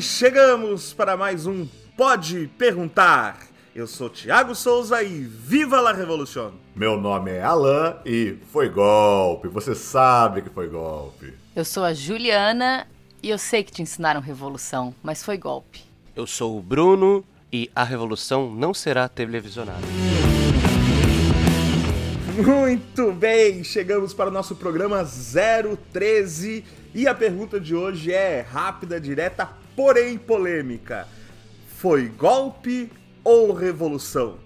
E chegamos para mais um Pode Perguntar. Eu sou Thiago Souza e viva la Revolution! Meu nome é Alan e foi golpe. Você sabe que foi golpe. Eu sou a Juliana e eu sei que te ensinaram revolução, mas foi golpe. Eu sou o Bruno e a revolução não será televisionada. Muito bem, chegamos para o nosso programa 013 e a pergunta de hoje é rápida, direta, porém polêmica. Foi golpe ou revolução?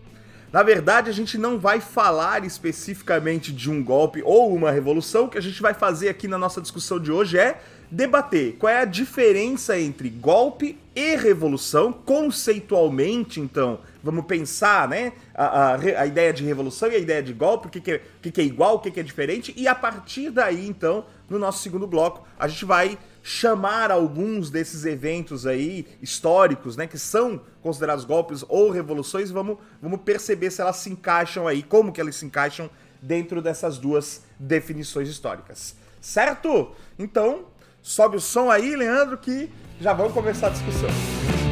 Na verdade, a gente não vai falar especificamente de um golpe ou uma revolução. O que a gente vai fazer aqui na nossa discussão de hoje é debater qual é a diferença entre golpe e revolução, conceitualmente, então, vamos pensar, né, a, a, a ideia de revolução e a ideia de golpe, o que, que, é, o que, que é igual, o que, que é diferente, e a partir daí, então, no nosso segundo bloco, a gente vai chamar alguns desses eventos aí históricos, né, que são considerados golpes ou revoluções, vamos, vamos perceber se elas se encaixam aí, como que elas se encaixam dentro dessas duas definições históricas. Certo? Então, sobe o som aí, Leandro, que já vamos começar a discussão.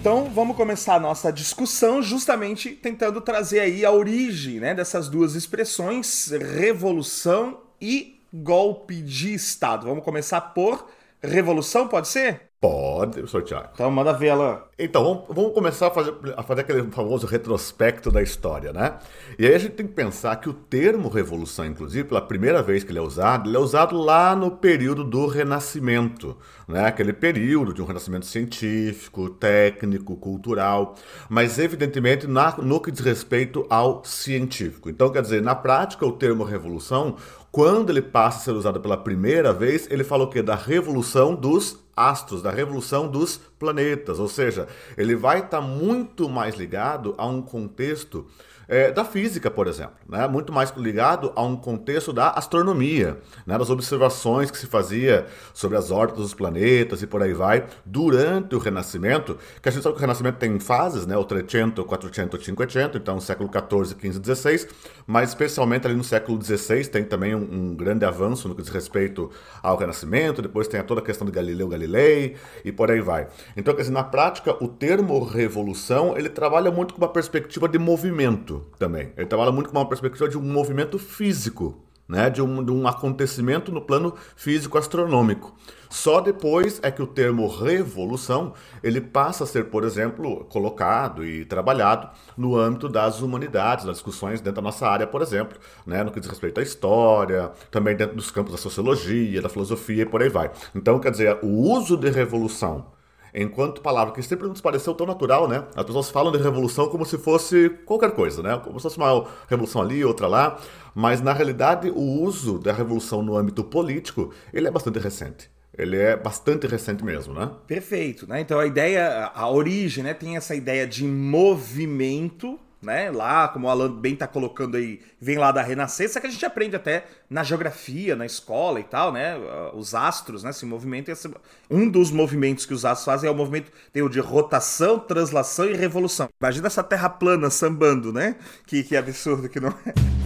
Então vamos começar a nossa discussão justamente tentando trazer aí a origem né, dessas duas expressões, revolução e golpe de Estado. Vamos começar por revolução, pode ser? Pode, Tiago. Então manda ver ela. Então, vamos, vamos, começar a fazer, a fazer aquele famoso retrospecto da história, né? E aí a gente tem que pensar que o termo revolução, inclusive, pela primeira vez que ele é usado, ele é usado lá no período do Renascimento, né? Aquele período de um renascimento científico, técnico, cultural, mas evidentemente na, no que diz respeito ao científico. Então, quer dizer, na prática, o termo revolução quando ele passa a ser usado pela primeira vez, ele fala o quê? Da revolução dos astros, da revolução dos planetas. Ou seja, ele vai estar tá muito mais ligado a um contexto é, da física, por exemplo, né? muito mais ligado a um contexto da astronomia, né? das observações que se fazia sobre as órbitas dos planetas e por aí vai, durante o Renascimento, que a gente sabe que o Renascimento tem fases, né? o 300, 400, 500, então século 14, 15, 16, mas especialmente ali no século 16 tem também um, um, grande avanço no que diz respeito ao Renascimento, depois tem toda a questão de Galileu Galilei e por aí vai. Então, quer dizer, na prática, o termo revolução, ele trabalha muito com uma perspectiva de movimento, também. Ele trabalha muito com uma perspectiva de um movimento físico, né? de, um, de um acontecimento no plano físico astronômico. Só depois é que o termo revolução ele passa a ser, por exemplo, colocado e trabalhado no âmbito das humanidades, das discussões dentro da nossa área, por exemplo, né, no que diz respeito à história, também dentro dos campos da sociologia, da filosofia e por aí vai. Então, quer dizer, o uso de revolução enquanto palavra que sempre nos pareceu tão natural, né? As pessoas falam de revolução como se fosse qualquer coisa, né? Como se fosse uma revolução ali, outra lá, mas na realidade o uso da revolução no âmbito político, ele é bastante recente. Ele é bastante recente mesmo, né? Perfeito, né? Então a ideia, a origem, né, tem essa ideia de movimento né? Lá, como o Alan bem tá colocando aí, vem lá da Renascença, que a gente aprende até na geografia, na escola e tal, né? Os astros, né? Esse movimento, esse... um dos movimentos que os astros fazem é o movimento tem o de rotação, translação e revolução. Imagina essa terra plana sambando, né? Que, que absurdo que não é.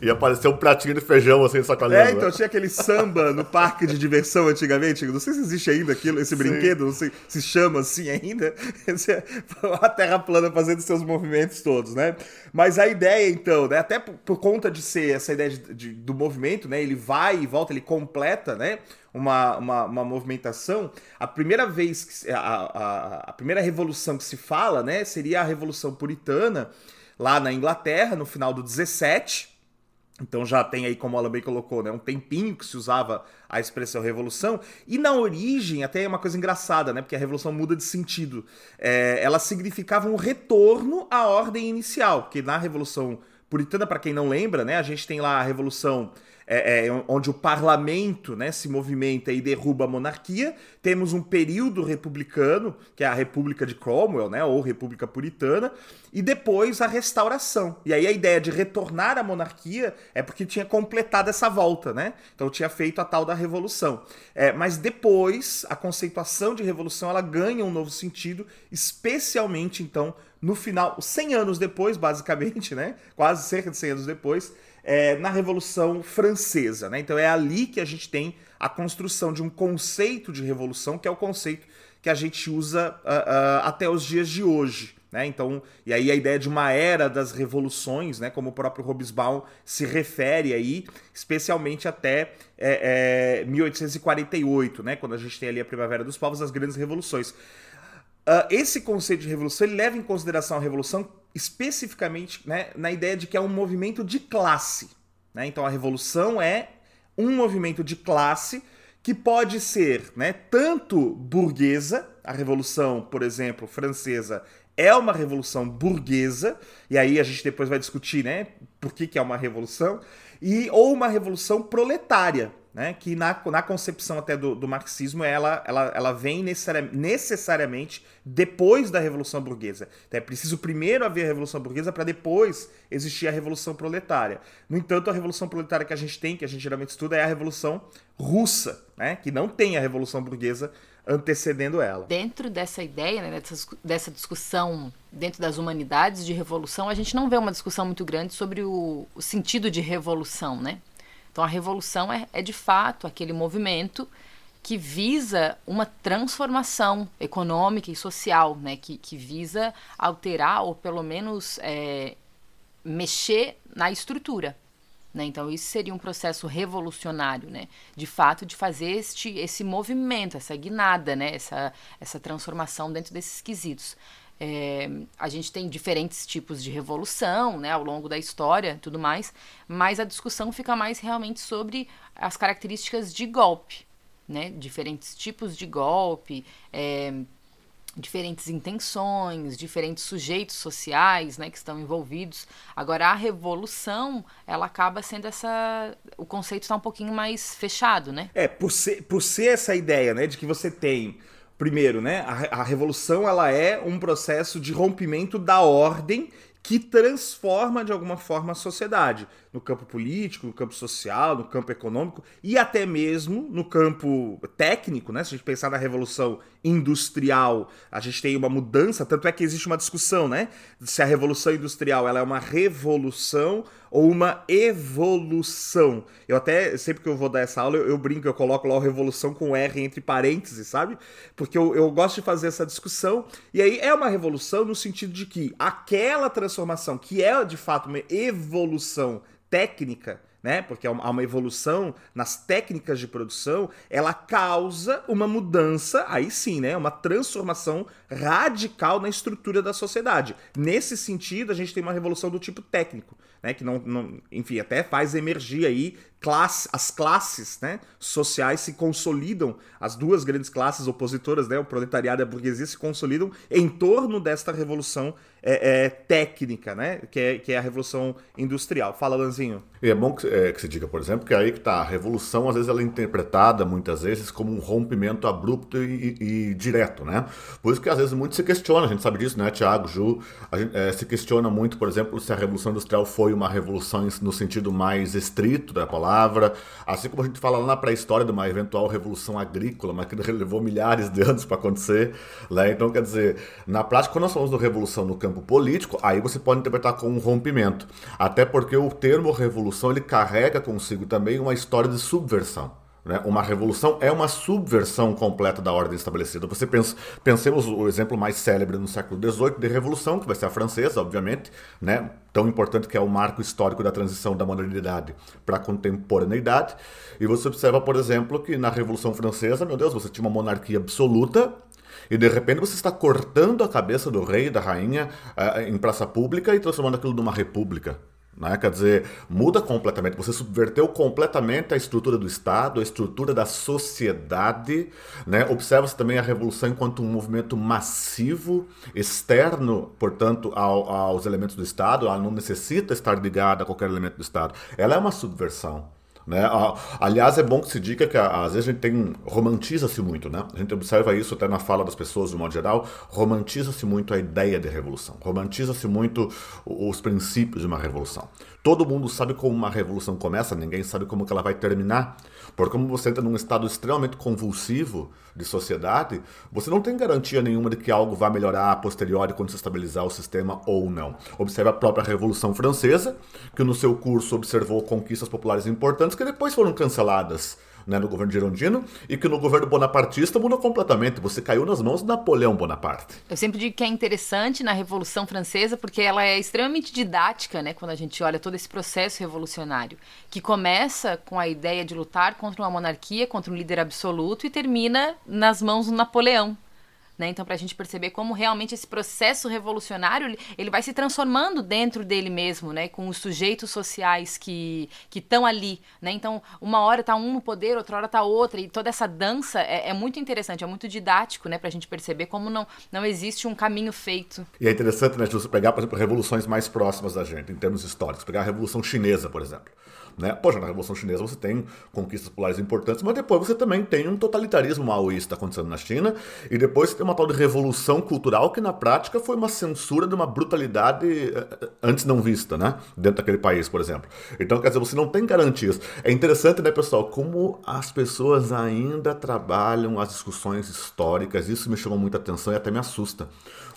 E apareceu um pratinho de feijão assim sacolhando. É, então tinha aquele samba no parque de diversão antigamente. Não sei se existe ainda aquilo, esse Sim. brinquedo, não sei se chama assim ainda. É a terra plana fazendo seus movimentos todos, né? Mas a ideia, então, né? Até por, por conta de ser essa ideia de, de, do movimento, né? Ele vai e volta, ele completa, né? Uma, uma, uma, movimentação. A primeira vez, que, a, a, a, primeira revolução que se fala, né, seria a Revolução Puritana, lá na Inglaterra, no final do 17. Então já tem aí, como o Alan bem colocou, né, um tempinho que se usava a expressão revolução. E na origem, até é uma coisa engraçada, né? Porque a revolução muda de sentido. É, ela significava um retorno à ordem inicial. Porque na Revolução Puritana, para quem não lembra, né, a gente tem lá a Revolução é, é, onde o parlamento né, se movimenta e derruba a monarquia. Temos um período republicano, que é a República de Cromwell, né, ou República Puritana, e depois a restauração. E aí a ideia de retornar à monarquia é porque tinha completado essa volta, né? Então tinha feito a tal da revolução. É, mas depois a conceituação de revolução ela ganha um novo sentido, especialmente então no final, 100 anos depois, basicamente, né? Quase cerca de 100 anos depois, é, na Revolução Francesa. Né? Então é ali que a gente tem a construção de um conceito de revolução, que é o conceito que a gente usa uh, uh, até os dias de hoje. Né? Então, e aí a ideia de uma era das revoluções, né? como o próprio Hobsbawm se refere aí, especialmente até é, é, 1848, né? quando a gente tem ali a Primavera dos Povos, as grandes revoluções. Uh, esse conceito de revolução ele leva em consideração a revolução especificamente né, na ideia de que é um movimento de classe. Né? Então a revolução é um movimento de classe que pode ser né, tanto burguesa, a revolução, por exemplo, francesa é uma revolução burguesa, e aí a gente depois vai discutir né, por que, que é uma revolução, e ou uma revolução proletária, né, que na, na concepção até do, do marxismo ela, ela, ela vem necessariamente depois da Revolução Burguesa. Então é preciso primeiro haver a Revolução Burguesa para depois existir a Revolução Proletária. No entanto, a Revolução Proletária que a gente tem, que a gente geralmente estuda, é a Revolução Russa, né, que não tem a Revolução Burguesa antecedendo ela. Dentro dessa ideia, né, dessa, dessa discussão dentro das humanidades de revolução, a gente não vê uma discussão muito grande sobre o, o sentido de revolução, né? Então a revolução é, é de fato aquele movimento que visa uma transformação econômica e social, né? que, que visa alterar ou pelo menos é, mexer na estrutura. Né? Então, isso seria um processo revolucionário, né? de fato, de fazer este, esse movimento, essa guinada, né? essa, essa transformação dentro desses quesitos. É, a gente tem diferentes tipos de revolução né, ao longo da história tudo mais, mas a discussão fica mais realmente sobre as características de golpe, né? Diferentes tipos de golpe, é, diferentes intenções, diferentes sujeitos sociais, né, que estão envolvidos. Agora a revolução, ela acaba sendo essa, o conceito está um pouquinho mais fechado, né? É por ser, por ser essa ideia, né, de que você tem Primeiro, né, a, a revolução ela é um processo de rompimento da ordem que transforma de alguma forma a sociedade no campo político, no campo social, no campo econômico e até mesmo no campo técnico, né? Se a gente pensar na revolução industrial, a gente tem uma mudança, tanto é que existe uma discussão, né? Se a revolução industrial ela é uma revolução ou uma evolução. Eu até, sempre que eu vou dar essa aula, eu, eu brinco, eu coloco lá a revolução com R entre parênteses, sabe? Porque eu, eu gosto de fazer essa discussão. E aí é uma revolução no sentido de que aquela transformação, que é de fato uma evolução técnica, né? Porque há uma evolução nas técnicas de produção, ela causa uma mudança, aí sim, né? Uma transformação radical na estrutura da sociedade. Nesse sentido, a gente tem uma revolução do tipo técnico, né? Que não, não enfim, até faz emergir aí classe, as classes, né? Sociais se consolidam, as duas grandes classes opositoras, né? O proletariado e a burguesia se consolidam em torno desta revolução é, é, técnica, né? Que é, que é a revolução industrial. Fala, Lanzinho. E é bom que, é, que se diga, por exemplo, que aí que tá, a revolução, às vezes, ela é interpretada, muitas vezes, como um rompimento abrupto e, e, e direto, né? Por isso que, às vezes, muito se questiona, a gente sabe disso, né, Tiago, Ju, a gente, é, se questiona muito, por exemplo, se a revolução industrial foi uma revolução no sentido mais estrito da palavra, assim como a gente fala lá na pré-história de uma eventual revolução agrícola, mas que levou milhares de anos para acontecer, né? Então, quer dizer, na prática, quando nós falamos de revolução no campo político, aí você pode interpretar como um rompimento. Até porque o termo revolução ele carrega consigo também uma história de subversão. Né? Uma revolução é uma subversão completa da ordem estabelecida. Você pensa, pensemos o exemplo mais célebre no século XVIII de revolução, que vai ser a francesa, obviamente, né? tão importante que é o marco histórico da transição da modernidade para a contemporaneidade. E você observa, por exemplo, que na Revolução Francesa, meu Deus, você tinha uma monarquia absoluta e de repente você está cortando a cabeça do rei e da rainha uh, em praça pública e transformando aquilo numa república. Né? Quer dizer, muda completamente. Você subverteu completamente a estrutura do Estado, a estrutura da sociedade. Né? Observa-se também a revolução enquanto um movimento massivo, externo, portanto, ao, aos elementos do Estado. Ela não necessita estar ligada a qualquer elemento do Estado. Ela é uma subversão. Né? Aliás, é bom que se diga que às vezes a gente tem romantiza-se muito, né? A gente observa isso até na fala das pessoas de modo geral, romantiza-se muito a ideia de revolução, romantiza-se muito os princípios de uma revolução. Todo mundo sabe como uma revolução começa, ninguém sabe como ela vai terminar. Porque como você entra num estado extremamente convulsivo de sociedade, você não tem garantia nenhuma de que algo vai melhorar a posteriori quando se estabilizar o sistema ou não. Observe a própria Revolução Francesa, que no seu curso observou conquistas populares importantes que depois foram canceladas né, no governo girondino, e que no governo bonapartista mudou completamente. Você caiu nas mãos de Napoleão Bonaparte. Eu sempre digo que é interessante na Revolução Francesa, porque ela é extremamente didática, né, quando a gente olha todo esse processo revolucionário, que começa com a ideia de lutar contra uma monarquia, contra um líder absoluto, e termina nas mãos do Napoleão. Né? Então, para a gente perceber como realmente esse processo revolucionário ele vai se transformando dentro dele mesmo, né? com os sujeitos sociais que estão ali. Né? Então, uma hora está um no poder, outra hora está outra, e toda essa dança é, é, muito interessante, é muito didático né? para a gente perceber como não, não existe um caminho feito. E é interessante, né, você pegar, por exemplo, revoluções mais próximas da gente, em termos históricos, pegar a Revolução Chinesa, por exemplo. Né? Poxa, na Revolução Chinesa você tem conquistas populares importantes, mas depois você também tem um totalitarismo maoísta acontecendo na China, e depois você tem uma tal de revolução cultural que na prática foi uma censura de uma brutalidade eh, eh, antes não vista, né? Dentro daquele país, por exemplo. Então, quer dizer, você não tem garantias. É interessante, né, pessoal, como as pessoas ainda trabalham as discussões históricas, isso me chama muita atenção e até me assusta.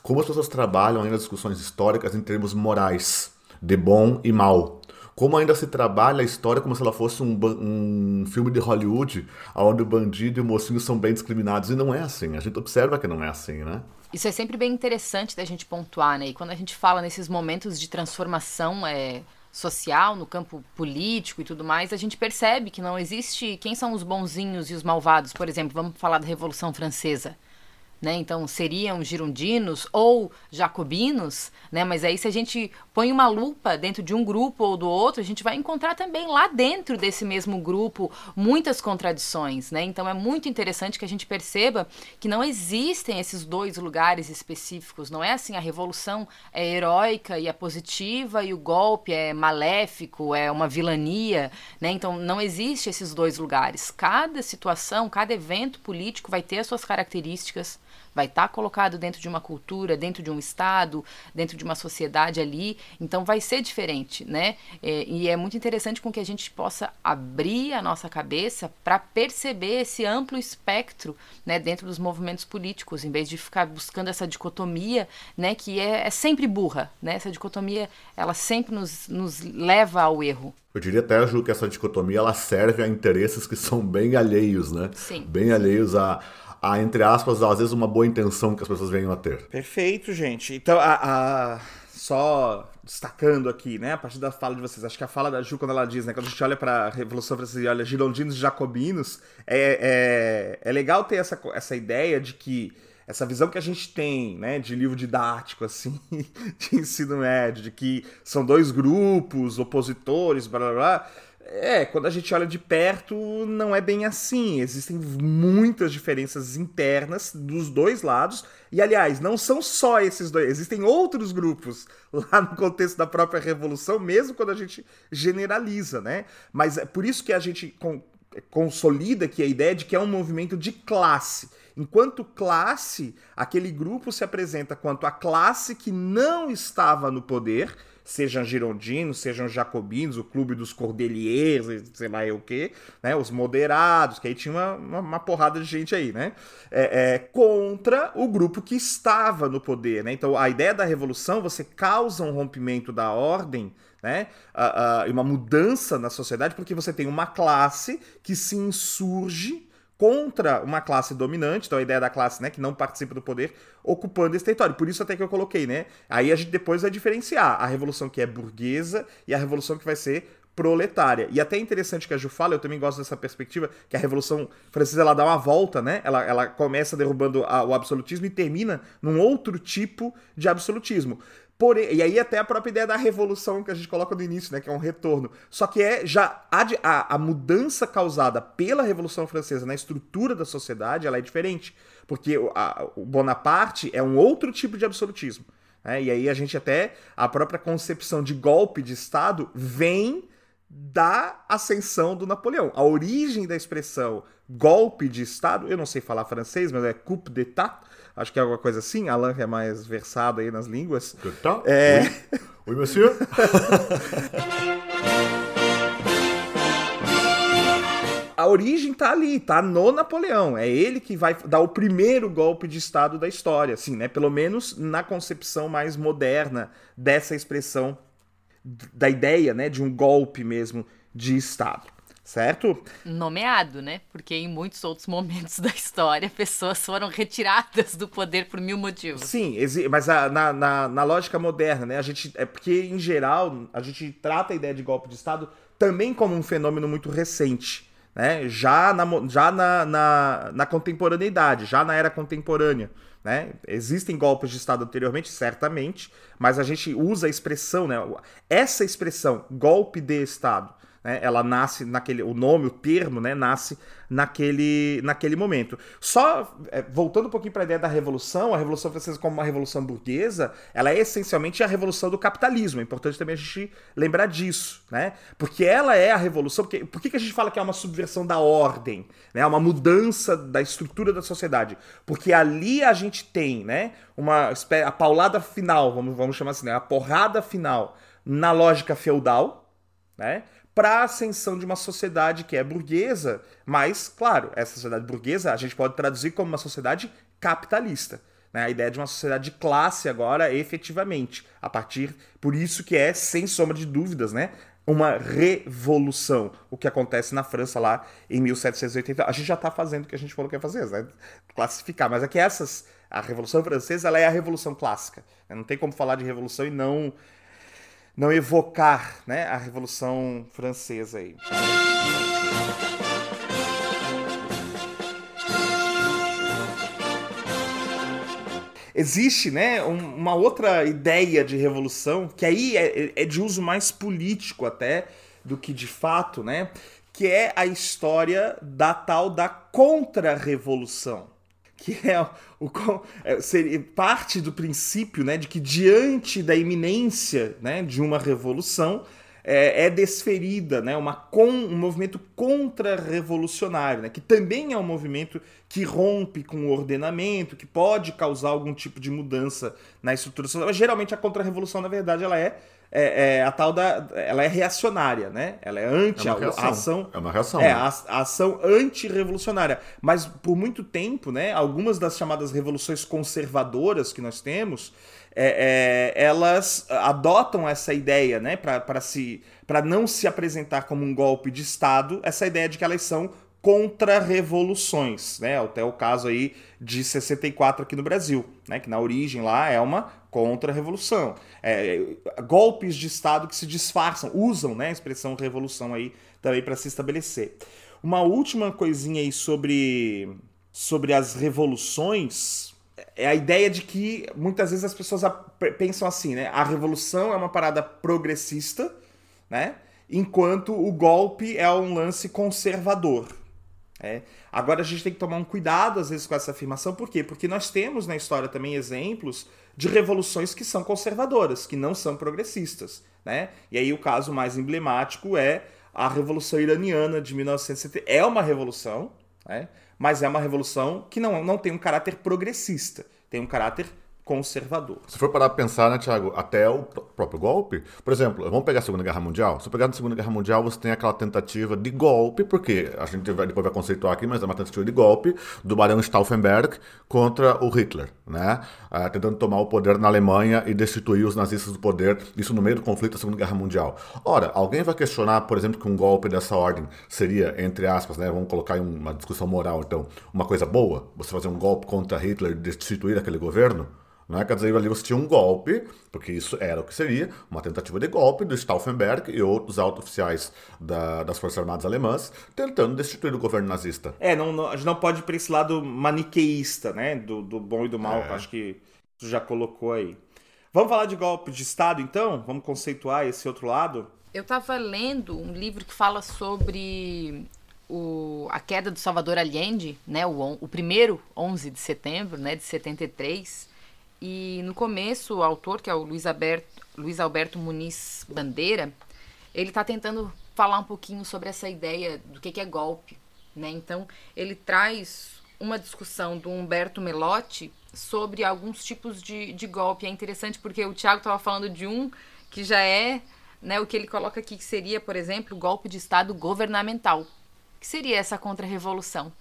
Como as pessoas trabalham ainda as discussões históricas em termos morais, de bom e mal como ainda se trabalha a história como se ela fosse um, um filme de Hollywood, onde o bandido e o mocinho são bem discriminados. E não é assim. A gente observa que não é assim, né? Isso é sempre bem interessante da gente pontuar, né? E quando a gente fala nesses momentos de transformação é, social, no campo político e tudo mais, a gente percebe que não existe quem são os bonzinhos e os malvados. Por exemplo, vamos falar da Revolução Francesa né? Então seriam girondinos ou jacobinos, né? Mas aí se a gente põe uma lupa dentro de um grupo ou do outro, a gente vai encontrar também lá dentro desse mesmo grupo muitas contradições, né? Então é muito interessante que a gente perceba que não existem esses dois lugares específicos, não é assim a revolução é heróica e é positiva e o golpe é maléfico, é uma vilania, né? Então não existe esses dois lugares. Cada situação, cada evento político vai ter as suas características vai estar tá colocado dentro de uma cultura, dentro de um estado, dentro de uma sociedade ali, então vai ser diferente, né? É, e é muito interessante com que a gente possa abrir a nossa cabeça para perceber esse amplo espectro, né, dentro dos movimentos políticos, em vez de ficar buscando essa dicotomia, né, que é, é sempre burra, né? Essa dicotomia, ela sempre nos, nos leva ao erro. Eu diria até, Ju, que essa dicotomia ela serve a interesses que são bem alheios, né? Sim. Bem alheios a, a, entre aspas, às vezes uma boa intenção que as pessoas venham a ter. Perfeito, gente. Então, a, a, só destacando aqui, né, a partir da fala de vocês, acho que a fala da Ju, quando ela diz, né, quando a gente olha para a Revolução Francesa e olha girondinos e jacobinos, é, é, é legal ter essa, essa ideia de que essa visão que a gente tem, né, de livro didático, assim, de ensino médio, de que são dois grupos opositores, blá blá blá, é, quando a gente olha de perto, não é bem assim. Existem muitas diferenças internas dos dois lados. E, aliás, não são só esses dois, existem outros grupos lá no contexto da própria Revolução, mesmo quando a gente generaliza, né? Mas é por isso que a gente consolida aqui a ideia de que é um movimento de classe. Enquanto classe, aquele grupo se apresenta quanto a classe que não estava no poder sejam girondinos, sejam jacobinos, o clube dos cordeliers, sei lá o que, né? Os moderados, que aí tinha uma, uma, uma porrada de gente aí, né? É, é, contra o grupo que estava no poder, né? Então a ideia da revolução, você causa um rompimento da ordem né? Uh, uh, uma mudança na sociedade, porque você tem uma classe que se insurge contra uma classe dominante, então a ideia da classe né, que não participa do poder, ocupando esse território. Por isso até que eu coloquei, né? Aí a gente depois vai diferenciar a revolução que é burguesa e a revolução que vai ser proletária. E até é interessante que a Ju fala, eu também gosto dessa perspectiva, que a Revolução Francesa ela dá uma volta, né? Ela, ela começa derrubando a, o absolutismo e termina num outro tipo de absolutismo. Porém, e aí até a própria ideia da revolução que a gente coloca no início, né, que é um retorno. Só que é já a, a, a mudança causada pela Revolução Francesa na estrutura da sociedade, ela é diferente, porque a, o Bonaparte é um outro tipo de absolutismo. Né? E aí a gente até a própria concepção de golpe de Estado vem da ascensão do Napoleão. A origem da expressão golpe de Estado, eu não sei falar francês, mas é coup d'état, acho que é alguma coisa assim. Que é mais versado aí nas línguas. Tá? É... Oui. oui, monsieur. a origem tá ali, tá no Napoleão. É ele que vai dar o primeiro golpe de Estado da história, assim, né? Pelo menos na concepção mais moderna dessa expressão, da ideia, né, de um golpe mesmo de Estado. Certo? Nomeado, né? Porque em muitos outros momentos da história, pessoas foram retiradas do poder por mil motivos. Sim, mas a, na, na, na lógica moderna, né? A gente. É porque, em geral, a gente trata a ideia de golpe de Estado também como um fenômeno muito recente né? já, na, já na, na, na contemporaneidade, já na era contemporânea. Né? Existem golpes de Estado anteriormente, certamente, mas a gente usa a expressão, né? essa expressão, golpe de Estado, né? ela nasce naquele. O nome, o termo, né? nasce naquele, naquele momento. Só é, voltando um pouquinho para a ideia da revolução, a Revolução Francesa como uma revolução burguesa, ela é essencialmente a revolução do capitalismo. É importante também a gente lembrar disso, né? Porque ela é a revolução. Porque, por que, que a gente fala que é uma subversão da ordem, né? Uma mudança da estrutura da sociedade? Porque ali a gente tem, né? Uma a paulada final, vamos, vamos chamar assim, né? A porrada final na lógica feudal, né? Para a ascensão de uma sociedade que é burguesa, mas, claro, essa sociedade burguesa a gente pode traduzir como uma sociedade capitalista. Né? A ideia de uma sociedade de classe agora, efetivamente, a partir, por isso que é, sem sombra de dúvidas, né? uma revolução, o que acontece na França lá em 1780. A gente já está fazendo o que a gente falou que ia fazer, né? classificar, mas é que essas, a Revolução Francesa ela é a Revolução Clássica. Não tem como falar de revolução e não não evocar né, a Revolução Francesa aí. Existe né, um, uma outra ideia de revolução, que aí é, é de uso mais político até do que de fato, né? Que é a história da tal da contra-revolução que é o, é, seria parte do princípio né, de que diante da iminência né, de uma revolução é, é desferida né, uma com, um movimento contra-revolucionário, né, que também é um movimento que rompe com o ordenamento, que pode causar algum tipo de mudança na estrutura social. Geralmente a contra-revolução, na verdade, ela é é, é, a tal da. Ela é reacionária, né? Ela é anti. É reação. A, ação, é uma reação. É, né? a, a ação anti-revolucionária. Mas por muito tempo, né? Algumas das chamadas revoluções conservadoras que nós temos. É, é, elas adotam essa ideia, né, para se para não se apresentar como um golpe de Estado, essa ideia de que elas são contra-revoluções, né? Até o caso aí de 64 aqui no Brasil, né? Que na origem lá é uma contra-revolução. É, golpes de Estado que se disfarçam, usam né, a expressão revolução aí também para se estabelecer. Uma última coisinha aí sobre, sobre as revoluções é a ideia de que muitas vezes as pessoas pensam assim, né? A revolução é uma parada progressista, né? Enquanto o golpe é um lance conservador. É. Agora a gente tem que tomar um cuidado às vezes com essa afirmação, por quê? Porque nós temos na história também exemplos de revoluções que são conservadoras, que não são progressistas. Né? E aí o caso mais emblemático é a Revolução Iraniana de 1970. É uma revolução, né? mas é uma revolução que não, não tem um caráter progressista, tem um caráter conservador. Se for parar para pensar, né, Tiago, até o próprio golpe, por exemplo, vamos pegar a Segunda Guerra Mundial. Se pegar na Segunda Guerra Mundial, você tem aquela tentativa de golpe, porque a gente vai, depois vai conceituar aqui, mas é uma tentativa de golpe do Barão Stauffenberg contra o Hitler, né? Ah, tentando tomar o poder na Alemanha e destituir os nazistas do poder, isso no meio do conflito da Segunda Guerra Mundial. Ora, alguém vai questionar, por exemplo, que um golpe dessa ordem seria, entre aspas, né, vamos colocar em uma discussão moral, então, uma coisa boa? Você fazer um golpe contra Hitler e destituir aquele governo? Né? Quer dizer, ali você tinha um golpe, porque isso era o que seria, uma tentativa de golpe do Stauffenberg e outros altos oficiais da, das Forças Armadas Alemãs tentando destituir o governo nazista. É, não, não, a gente não pode ir para esse lado maniqueísta, né? Do, do bom e do mal, é. acho que tu já colocou aí. Vamos falar de golpe de Estado, então? Vamos conceituar esse outro lado? Eu estava lendo um livro que fala sobre o, a queda do Salvador Allende, né, o, o primeiro 11 de setembro né, de 73, e no começo, o autor, que é o Luiz Alberto, Luiz Alberto Muniz Bandeira, ele está tentando falar um pouquinho sobre essa ideia do que, que é golpe. Né? Então, ele traz uma discussão do Humberto Melotti sobre alguns tipos de, de golpe. É interessante porque o Tiago estava falando de um que já é né, o que ele coloca aqui, que seria, por exemplo, o golpe de Estado governamental. que seria essa contra-revolução?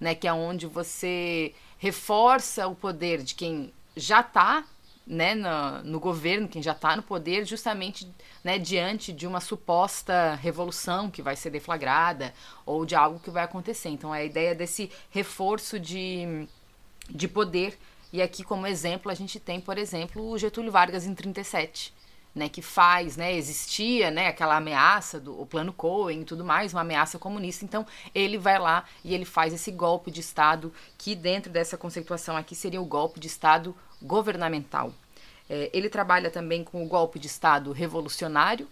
Né, que é onde você reforça o poder de quem já está né, no, no, governo, quem já está no poder, justamente né, diante de uma suposta revolução que vai ser deflagrada ou de algo que vai acontecer. Então, é a ideia desse reforço de, de poder. E aqui, como exemplo, a gente tem, por exemplo, o Getúlio Vargas em 37. Né, que faz, né, existia, né, aquela ameaça do o plano Cohen e tudo mais, uma ameaça comunista. Então, ele vai lá e ele faz esse golpe de Estado, que dentro dessa conceituação aqui seria o golpe de Estado governamental. É, ele trabalha também com o golpe de Estado revolucionário,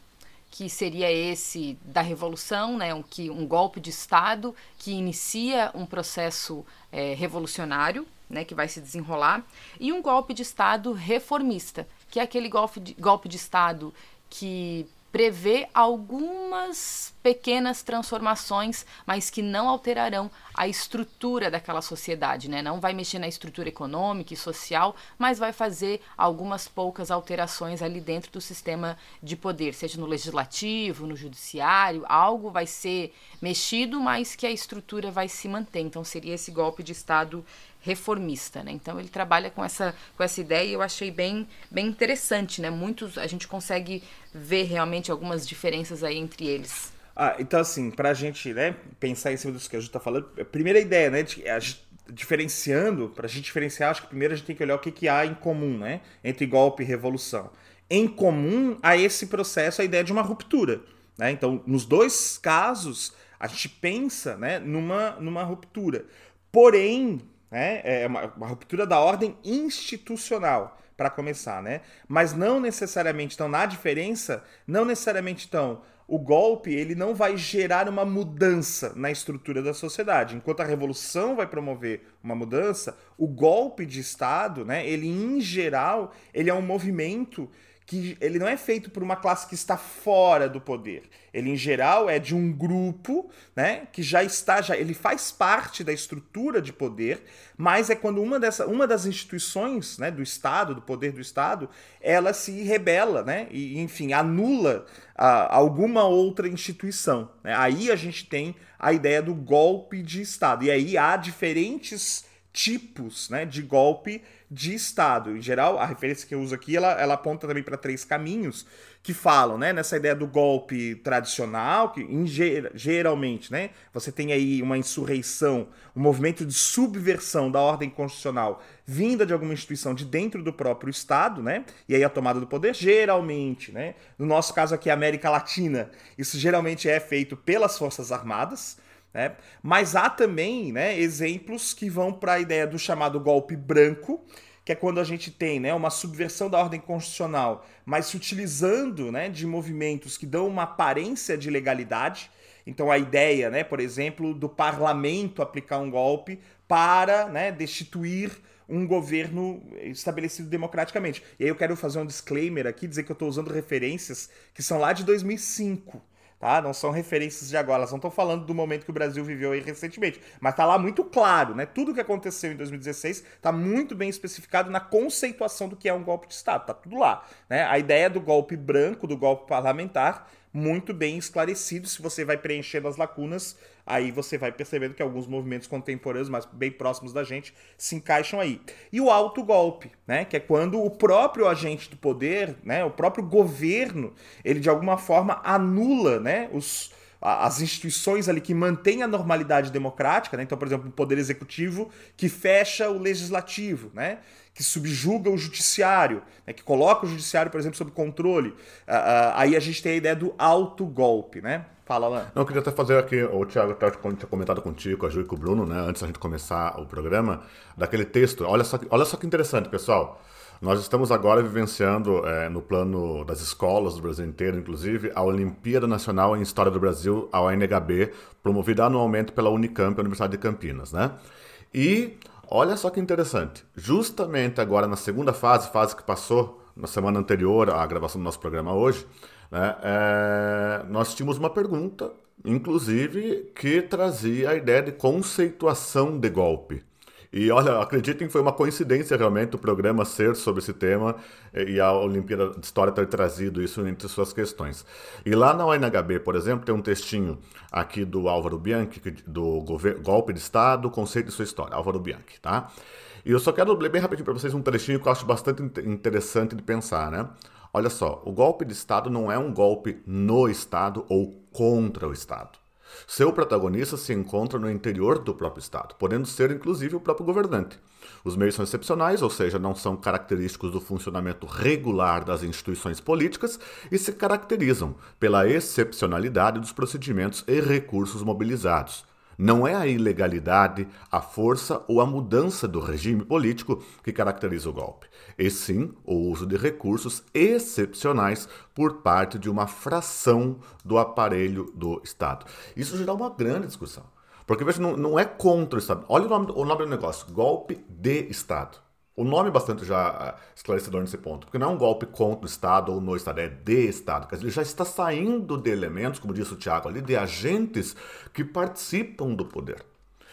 que seria esse da revolução, né, um, que, um golpe de Estado que inicia um processo é, revolucionário, né, que vai se desenrolar, e um golpe de Estado reformista, que é aquele golpe de, golpe de Estado que prevê algumas pequenas transformações, mas que não alterarão a estrutura daquela sociedade, né? Não vai mexer na estrutura econômica e social, mas vai fazer algumas poucas alterações ali dentro do sistema de poder, seja no legislativo, no judiciário, algo vai ser mexido, mas que a estrutura vai se manter. Então seria esse golpe de Estado reformista, né? Então ele trabalha com essa com essa ideia e eu achei bem bem interessante, né? Muitos a gente consegue ver realmente algumas diferenças aí entre eles. Ah, então assim, pra gente, né, pensar em cima disso que a gente tá falando, a primeira ideia, né, de, a, diferenciando, pra gente diferenciar, acho que primeiro a gente tem que olhar o que, que há em comum, né, entre golpe e revolução. Em comum a esse processo a ideia de uma ruptura, né? Então, nos dois casos, a gente pensa, né, numa numa ruptura. Porém, né? É uma, uma ruptura da ordem institucional, para começar, né? Mas não necessariamente, então, na diferença, não necessariamente, então, o golpe ele não vai gerar uma mudança na estrutura da sociedade. Enquanto a revolução vai promover uma mudança, o golpe de Estado, né, ele em geral, ele é um movimento que ele não é feito por uma classe que está fora do poder. Ele, em geral, é de um grupo né, que já está, já, ele faz parte da estrutura de poder, mas é quando uma, dessa, uma das instituições né, do Estado, do poder do Estado, ela se rebela, né, e, enfim, anula a, alguma outra instituição. Né? Aí a gente tem a ideia do golpe de Estado. E aí há diferentes tipos né, de golpe de Estado. Em geral, a referência que eu uso aqui, ela, ela aponta também para três caminhos que falam, né, nessa ideia do golpe tradicional, que em, geralmente, né, você tem aí uma insurreição, um movimento de subversão da ordem constitucional vinda de alguma instituição de dentro do próprio Estado, né, e aí a tomada do poder, geralmente, né, no nosso caso aqui, América Latina, isso geralmente é feito pelas Forças Armadas, né? Mas há também né, exemplos que vão para a ideia do chamado golpe branco, que é quando a gente tem né, uma subversão da ordem constitucional, mas se utilizando né, de movimentos que dão uma aparência de legalidade. Então a ideia, né, por exemplo, do parlamento aplicar um golpe para né, destituir um governo estabelecido democraticamente. E aí eu quero fazer um disclaimer aqui, dizer que eu estou usando referências que são lá de 2005 tá? Não são referências de agora, elas não estão falando do momento que o Brasil viveu aí recentemente, mas tá lá muito claro, né? Tudo que aconteceu em 2016 tá muito bem especificado na conceituação do que é um golpe de Estado, tá tudo lá, né? A ideia do golpe branco, do golpe parlamentar, muito bem esclarecido. Se você vai preenchendo as lacunas, aí você vai percebendo que alguns movimentos contemporâneos, mas bem próximos da gente, se encaixam aí. E o autogolpe, né, que é quando o próprio agente do poder, né, o próprio governo, ele de alguma forma anula, né, os as instituições ali que mantêm a normalidade democrática, né? então, por exemplo, o poder executivo que fecha o legislativo, né? que subjuga o judiciário, né, que coloca o judiciário, por exemplo, sob controle. Uh, uh, aí a gente tem a ideia do autogolpe, né? Fala lá. Não, eu queria até fazer aqui, o Thiago tinha comentado contigo, com a Ju e com o Bruno, né, antes da gente começar o programa, daquele texto. Olha só, olha só que interessante, pessoal. Nós estamos agora vivenciando, é, no plano das escolas do Brasil inteiro, inclusive, a Olimpíada Nacional em História do Brasil, a ONHB, promovida anualmente pela Unicamp, a Universidade de Campinas, né? E Olha só que interessante. Justamente agora na segunda fase, fase que passou na semana anterior à gravação do nosso programa hoje, né, é, nós tínhamos uma pergunta, inclusive, que trazia a ideia de conceituação de golpe. E olha, acreditem que foi uma coincidência realmente o programa ser sobre esse tema e a Olimpíada de História ter trazido isso entre suas questões. E lá na UNHB, por exemplo, tem um textinho aqui do Álvaro Bianchi, do Golpe de Estado, Conceito e Sua História, Álvaro Bianchi, tá? E eu só quero ler bem rapidinho para vocês um trechinho que eu acho bastante interessante de pensar, né? Olha só, o golpe de Estado não é um golpe no Estado ou contra o Estado. Seu protagonista se encontra no interior do próprio Estado, podendo ser inclusive o próprio governante. Os meios são excepcionais, ou seja, não são característicos do funcionamento regular das instituições políticas e se caracterizam pela excepcionalidade dos procedimentos e recursos mobilizados, não é a ilegalidade, a força ou a mudança do regime político que caracteriza o golpe, e sim o uso de recursos excepcionais por parte de uma fração do aparelho do Estado. Isso gera uma grande discussão. Porque veja, não, não é contra o Estado. Olha o nome, o nome do negócio: golpe de Estado. O nome é bastante já ah, esclarecedor nesse ponto, porque não é um golpe contra o Estado ou no Estado, é de Estado. Quer dizer, ele já está saindo de elementos, como disse o Tiago ali, de agentes que participam do poder,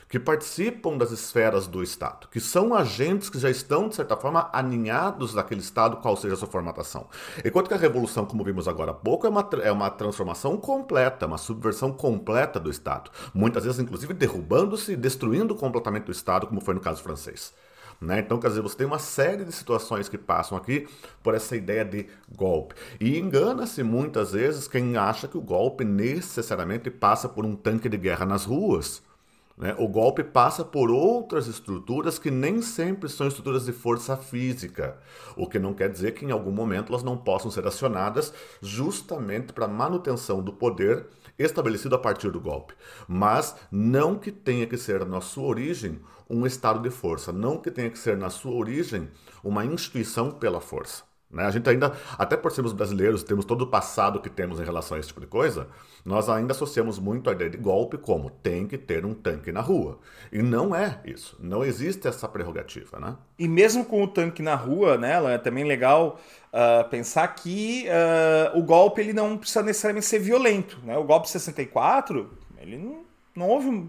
que participam das esferas do Estado, que são agentes que já estão, de certa forma, aninhados naquele Estado, qual seja a sua formatação. Enquanto que a Revolução, como vimos agora há pouco, é uma, é uma transformação completa, uma subversão completa do Estado. Muitas vezes, inclusive, derrubando-se e destruindo completamente o Estado, como foi no caso francês. Né? Então, quer dizer, você tem uma série de situações que passam aqui por essa ideia de golpe. E engana-se muitas vezes quem acha que o golpe necessariamente passa por um tanque de guerra nas ruas. Né? O golpe passa por outras estruturas que nem sempre são estruturas de força física, o que não quer dizer que em algum momento elas não possam ser acionadas justamente para manutenção do poder estabelecido a partir do golpe. Mas não que tenha que ser na sua origem um estado de força, não que tenha que ser na sua origem uma instituição pela força. Né? A gente ainda, até por sermos brasileiros, temos todo o passado que temos em relação a esse tipo de coisa, nós ainda associamos muito a ideia de golpe como tem que ter um tanque na rua. E não é isso. Não existe essa prerrogativa, né? E mesmo com o tanque na rua, né, é também legal uh, pensar que uh, o golpe ele não precisa necessariamente ser violento. Né? O golpe 64, ele não, não houve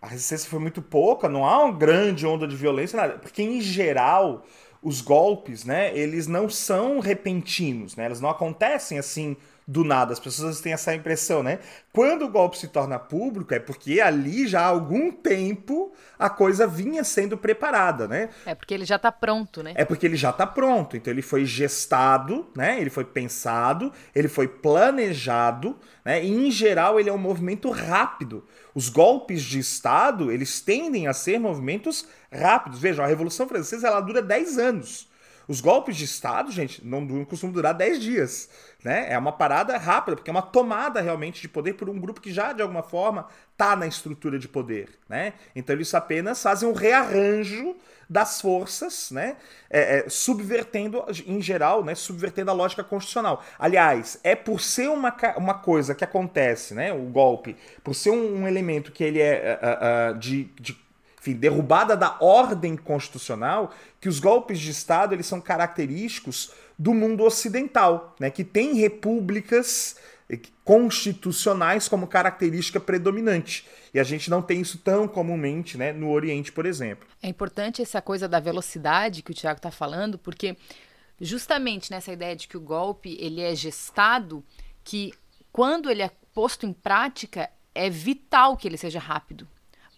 a resistência foi muito pouca, não há uma grande onda de violência, nada. Porque, em geral, os golpes, né, eles não são repentinos, né? Eles não acontecem assim do nada. As pessoas têm essa impressão, né? Quando o golpe se torna público, é porque ali já há algum tempo a coisa vinha sendo preparada, né? É porque ele já está pronto, né? É porque ele já está pronto. Então ele foi gestado, né? Ele foi pensado, ele foi planejado, né? E em geral ele é um movimento rápido. Os golpes de Estado, eles tendem a ser movimentos rápidos. Vejam, a Revolução Francesa ela dura 10 anos. Os golpes de Estado, gente, não, não costumam durar 10 dias. Né? É uma parada rápida, porque é uma tomada realmente de poder por um grupo que já, de alguma forma, está na estrutura de poder. Né? Então eles apenas fazem um rearranjo das forças, né? É, é, subvertendo, em geral, né? subvertendo a lógica constitucional. Aliás, é por ser uma, uma coisa que acontece, né? o golpe, por ser um, um elemento que ele é uh, uh, de, de enfim, derrubada da ordem constitucional, que os golpes de Estado eles são característicos do mundo ocidental, né, que tem repúblicas eh, constitucionais como característica predominante. E a gente não tem isso tão comumente né, no Oriente, por exemplo. É importante essa coisa da velocidade que o Tiago está falando, porque justamente nessa ideia de que o golpe ele é gestado, que quando ele é posto em prática, é vital que ele seja rápido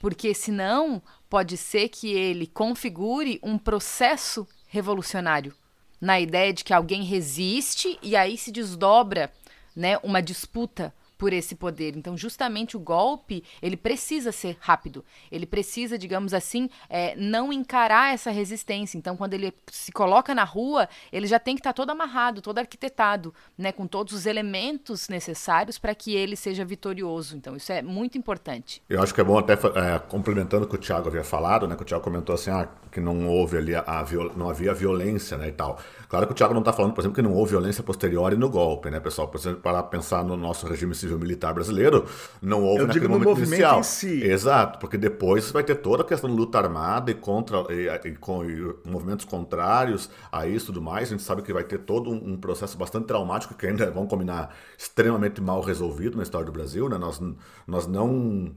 porque senão pode ser que ele configure um processo revolucionário na ideia de que alguém resiste e aí se desdobra, né, uma disputa por esse poder. Então, justamente o golpe, ele precisa ser rápido. Ele precisa, digamos assim, é, não encarar essa resistência. Então, quando ele se coloca na rua, ele já tem que estar todo amarrado, todo arquitetado, né, com todos os elementos necessários para que ele seja vitorioso. Então, isso é muito importante. Eu acho que é bom até é, complementando o que o Thiago havia falado, né, que o Thiago comentou assim, ah, que não houve ali a, a não havia violência, né, e tal. Claro que o Thiago não está falando, por exemplo, que não houve violência posterior no golpe, né, pessoal? Por exemplo, para pensar no nosso regime civil civil militar brasileiro, não houve Eu digo no momento movimento inicial. em si. Exato, porque depois vai ter toda a questão de luta armada e contra e, e com e movimentos contrários a isso e tudo mais. A gente sabe que vai ter todo um, um processo bastante traumático que ainda vão combinar extremamente mal resolvido na história do Brasil, né? Nós, nós não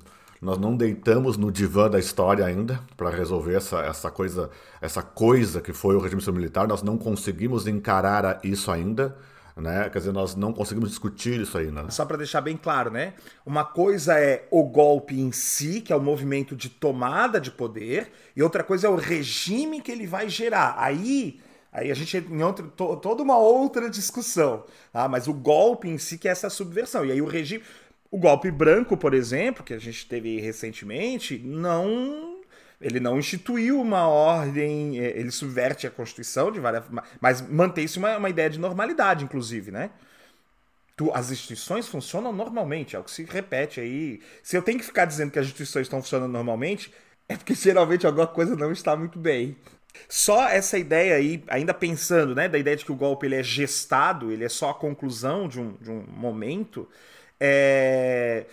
nós não deitamos no divã da história ainda para resolver essa, essa coisa essa coisa que foi o regime militar. Nós não conseguimos encarar isso ainda. Né? Quer dizer, nós não conseguimos discutir isso ainda. Só para deixar bem claro, né? Uma coisa é o golpe em si, que é o movimento de tomada de poder, e outra coisa é o regime que ele vai gerar. Aí Aí a gente em outro, to, toda uma outra discussão. Tá? Mas o golpe em si que é essa subversão. E aí o regime. O golpe branco, por exemplo, que a gente teve recentemente, não. Ele não instituiu uma ordem, é, ele subverte a Constituição de várias. Mas mantém-se uma, uma ideia de normalidade, inclusive, né? Tu, as instituições funcionam normalmente, é o que se repete aí. Se eu tenho que ficar dizendo que as instituições estão funcionando normalmente, é porque geralmente alguma coisa não está muito bem. Só essa ideia aí, ainda pensando, né, da ideia de que o golpe ele é gestado, ele é só a conclusão de um, de um momento, é...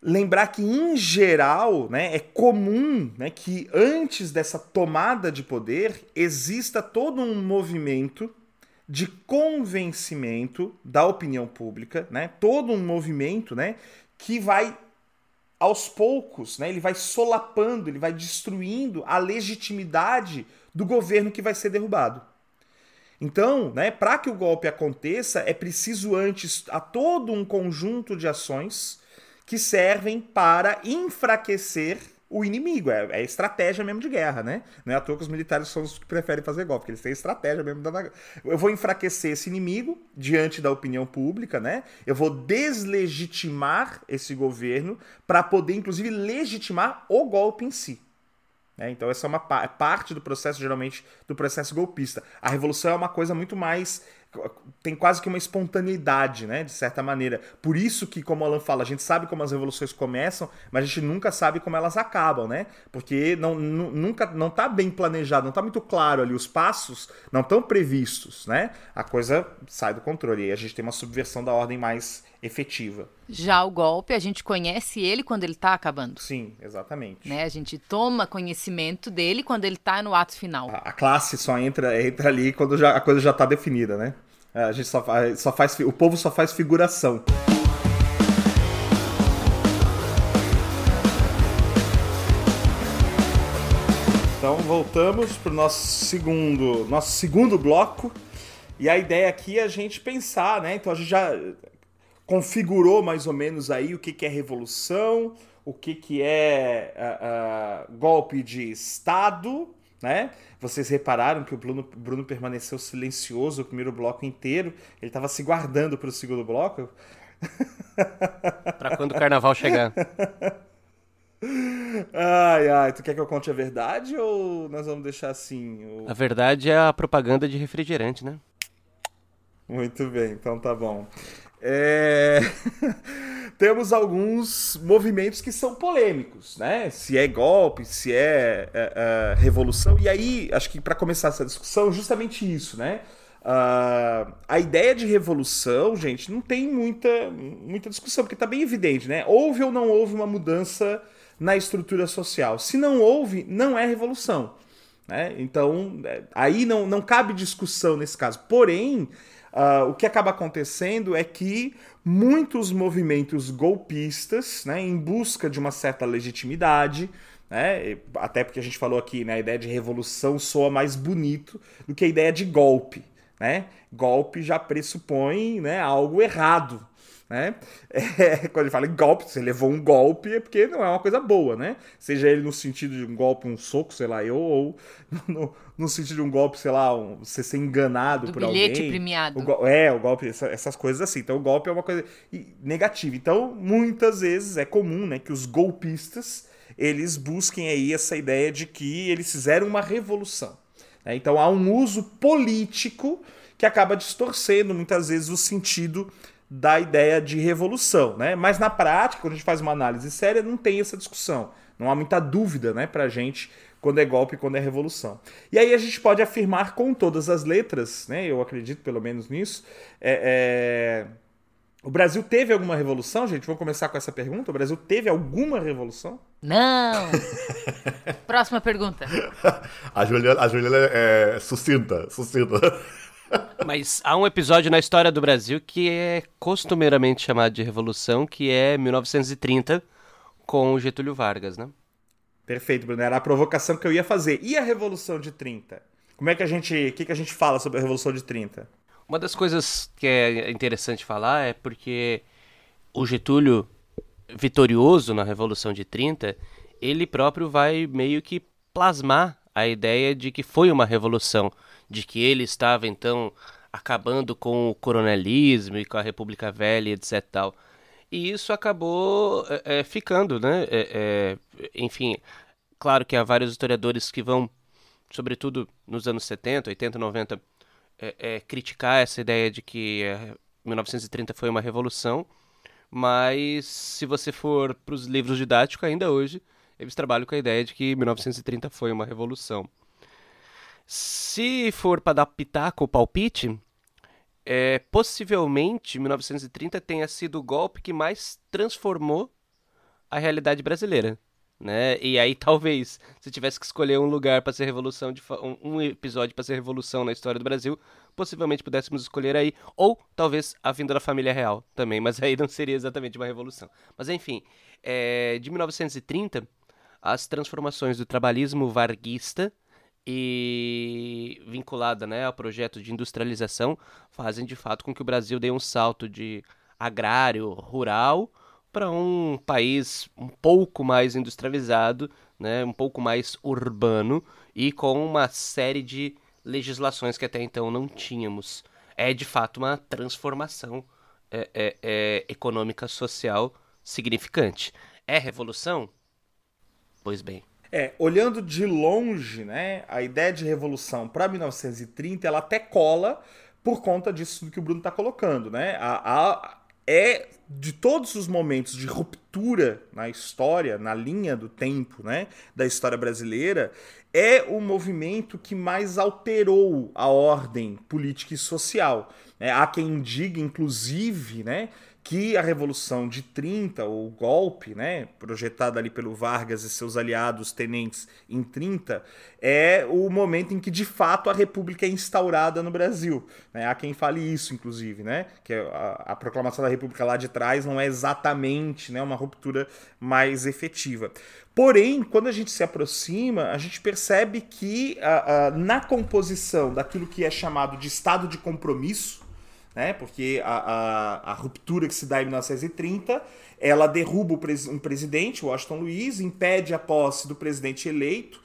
lembrar que, em geral, né, é comum né, que antes dessa tomada de poder exista todo um movimento de convencimento da opinião pública, né, todo um movimento né, que vai aos poucos, né, ele vai solapando, ele vai destruindo a legitimidade do governo que vai ser derrubado. Então, né, para que o golpe aconteça, é preciso antes a todo um conjunto de ações que servem para enfraquecer o inimigo. É, é estratégia mesmo de guerra, né? Não é à toa que os militares são os que preferem fazer golpe, porque eles têm estratégia mesmo da Eu vou enfraquecer esse inimigo diante da opinião pública, né? Eu vou deslegitimar esse governo para poder, inclusive, legitimar o golpe em si. Né? Então, essa é uma parte do processo, geralmente, do processo golpista. A revolução é uma coisa muito mais tem quase que uma espontaneidade, né, de certa maneira. Por isso que, como o Alan fala, a gente sabe como as revoluções começam, mas a gente nunca sabe como elas acabam, né? Porque não, nunca não tá bem planejado, não tá muito claro ali os passos, não estão previstos, né? A coisa sai do controle e a gente tem uma subversão da ordem mais efetiva. Já o golpe, a gente conhece ele quando ele está acabando. Sim, exatamente. Né? A gente toma conhecimento dele quando ele está no ato final. A, a, classe só entra, entra ali quando já, a coisa já está definida, né? É, a gente só, só faz. O povo só faz figuração. Então voltamos para o nosso segundo, nosso segundo bloco. E a ideia aqui é a gente pensar, né? Então a gente já configurou mais ou menos aí o que, que é revolução, o que, que é uh, uh, golpe de Estado, né? Vocês repararam que o Bruno, Bruno permaneceu silencioso o primeiro bloco inteiro, ele estava se guardando para o segundo bloco. para quando o carnaval chegar. Ai, ai, tu quer que eu conte a verdade ou nós vamos deixar assim? A verdade é a propaganda de refrigerante, né? Muito bem, então tá bom. É... Temos alguns movimentos que são polêmicos, né? Se é golpe, se é, é, é revolução. E aí, acho que para começar essa discussão, justamente isso, né? Uh, a ideia de revolução, gente, não tem muita, muita discussão, porque está bem evidente, né? Houve ou não houve uma mudança na estrutura social. Se não houve, não é revolução. Né? Então, é, aí não, não cabe discussão nesse caso. Porém, Uh, o que acaba acontecendo é que muitos movimentos golpistas, né, em busca de uma certa legitimidade, né, até porque a gente falou aqui, né, a ideia de revolução soa mais bonito do que a ideia de golpe. Né? Golpe já pressupõe né, algo errado. Né? É, quando ele fala em golpe, você levou um golpe é porque não é uma coisa boa, né? Seja ele no sentido de um golpe, um soco, sei lá, eu, ou no, no sentido de um golpe, sei lá, um, você ser enganado Do por bilhete alguém. premiado. O, é, o golpe, essa, essas coisas assim. Então o golpe é uma coisa negativa. Então, muitas vezes é comum né, que os golpistas eles busquem aí essa ideia de que eles fizeram uma revolução. Né? Então há um uso político que acaba distorcendo muitas vezes o sentido da ideia de revolução, né? Mas na prática, quando a gente faz uma análise séria, não tem essa discussão. Não há muita dúvida, né, pra gente quando é golpe e quando é revolução. E aí a gente pode afirmar com todas as letras, né? Eu acredito pelo menos nisso, é, é O Brasil teve alguma revolução, gente? Vamos começar com essa pergunta. O Brasil teve alguma revolução? Não! Próxima pergunta. A Juliana, a Juliana é sucinta, sucinta. Mas há um episódio na história do Brasil que é costumeiramente chamado de revolução, que é 1930, com Getúlio Vargas, né? Perfeito, Bruno. Era a provocação que eu ia fazer. E a Revolução de 30? Como é que a gente. O que, que a gente fala sobre a Revolução de 30? Uma das coisas que é interessante falar é porque o Getúlio, vitorioso na Revolução de 30, ele próprio vai meio que plasmar a ideia de que foi uma revolução, de que ele estava então acabando com o coronelismo e com a República Velha, etc. Tal. E isso acabou é, é, ficando, né? É, é, enfim, claro que há vários historiadores que vão, sobretudo nos anos 70, 80, 90, criticar essa ideia de que 1930 foi uma revolução, mas se você for para os livros didáticos, ainda hoje, eles trabalham com a ideia de que 1930 foi uma revolução. Se for para dar pitaco ou palpite, é, possivelmente 1930 tenha sido o golpe que mais transformou a realidade brasileira. Né? E aí talvez, se tivesse que escolher um lugar para ser revolução, de um, episódio para ser revolução na história do Brasil, possivelmente pudéssemos escolher aí, ou talvez a vinda da família real também, mas aí não seria exatamente uma revolução. Mas enfim, é, de 1930, as transformações do trabalhismo varguista e vinculada né, ao projeto de industrialização fazem de fato com que o Brasil dê um salto de agrário, rural, para um país um pouco mais industrializado, né, um pouco mais urbano e com uma série de legislações que até então não tínhamos. É de fato uma transformação é, é, é, econômica social significante. É revolução? Pois bem. É, olhando de longe, né, a ideia de revolução para 1930, ela até cola por conta disso que o Bruno está colocando, né? A, a, é de todos os momentos de ruptura na história, na linha do tempo, né, da história brasileira, é o movimento que mais alterou a ordem política e social. É, há quem diga, inclusive, né, que a Revolução de 30, ou o golpe, né, projetado ali pelo Vargas e seus aliados tenentes em 30, é o momento em que de fato a República é instaurada no Brasil. Né? Há quem fale isso, inclusive, né? que a, a proclamação da República lá de trás não é exatamente né, uma ruptura mais efetiva. Porém, quando a gente se aproxima, a gente percebe que a, a, na composição daquilo que é chamado de estado de compromisso, né? Porque a, a, a, ruptura que se dá em 1930, ela derruba um presidente, Washington Luiz, impede a posse do presidente eleito,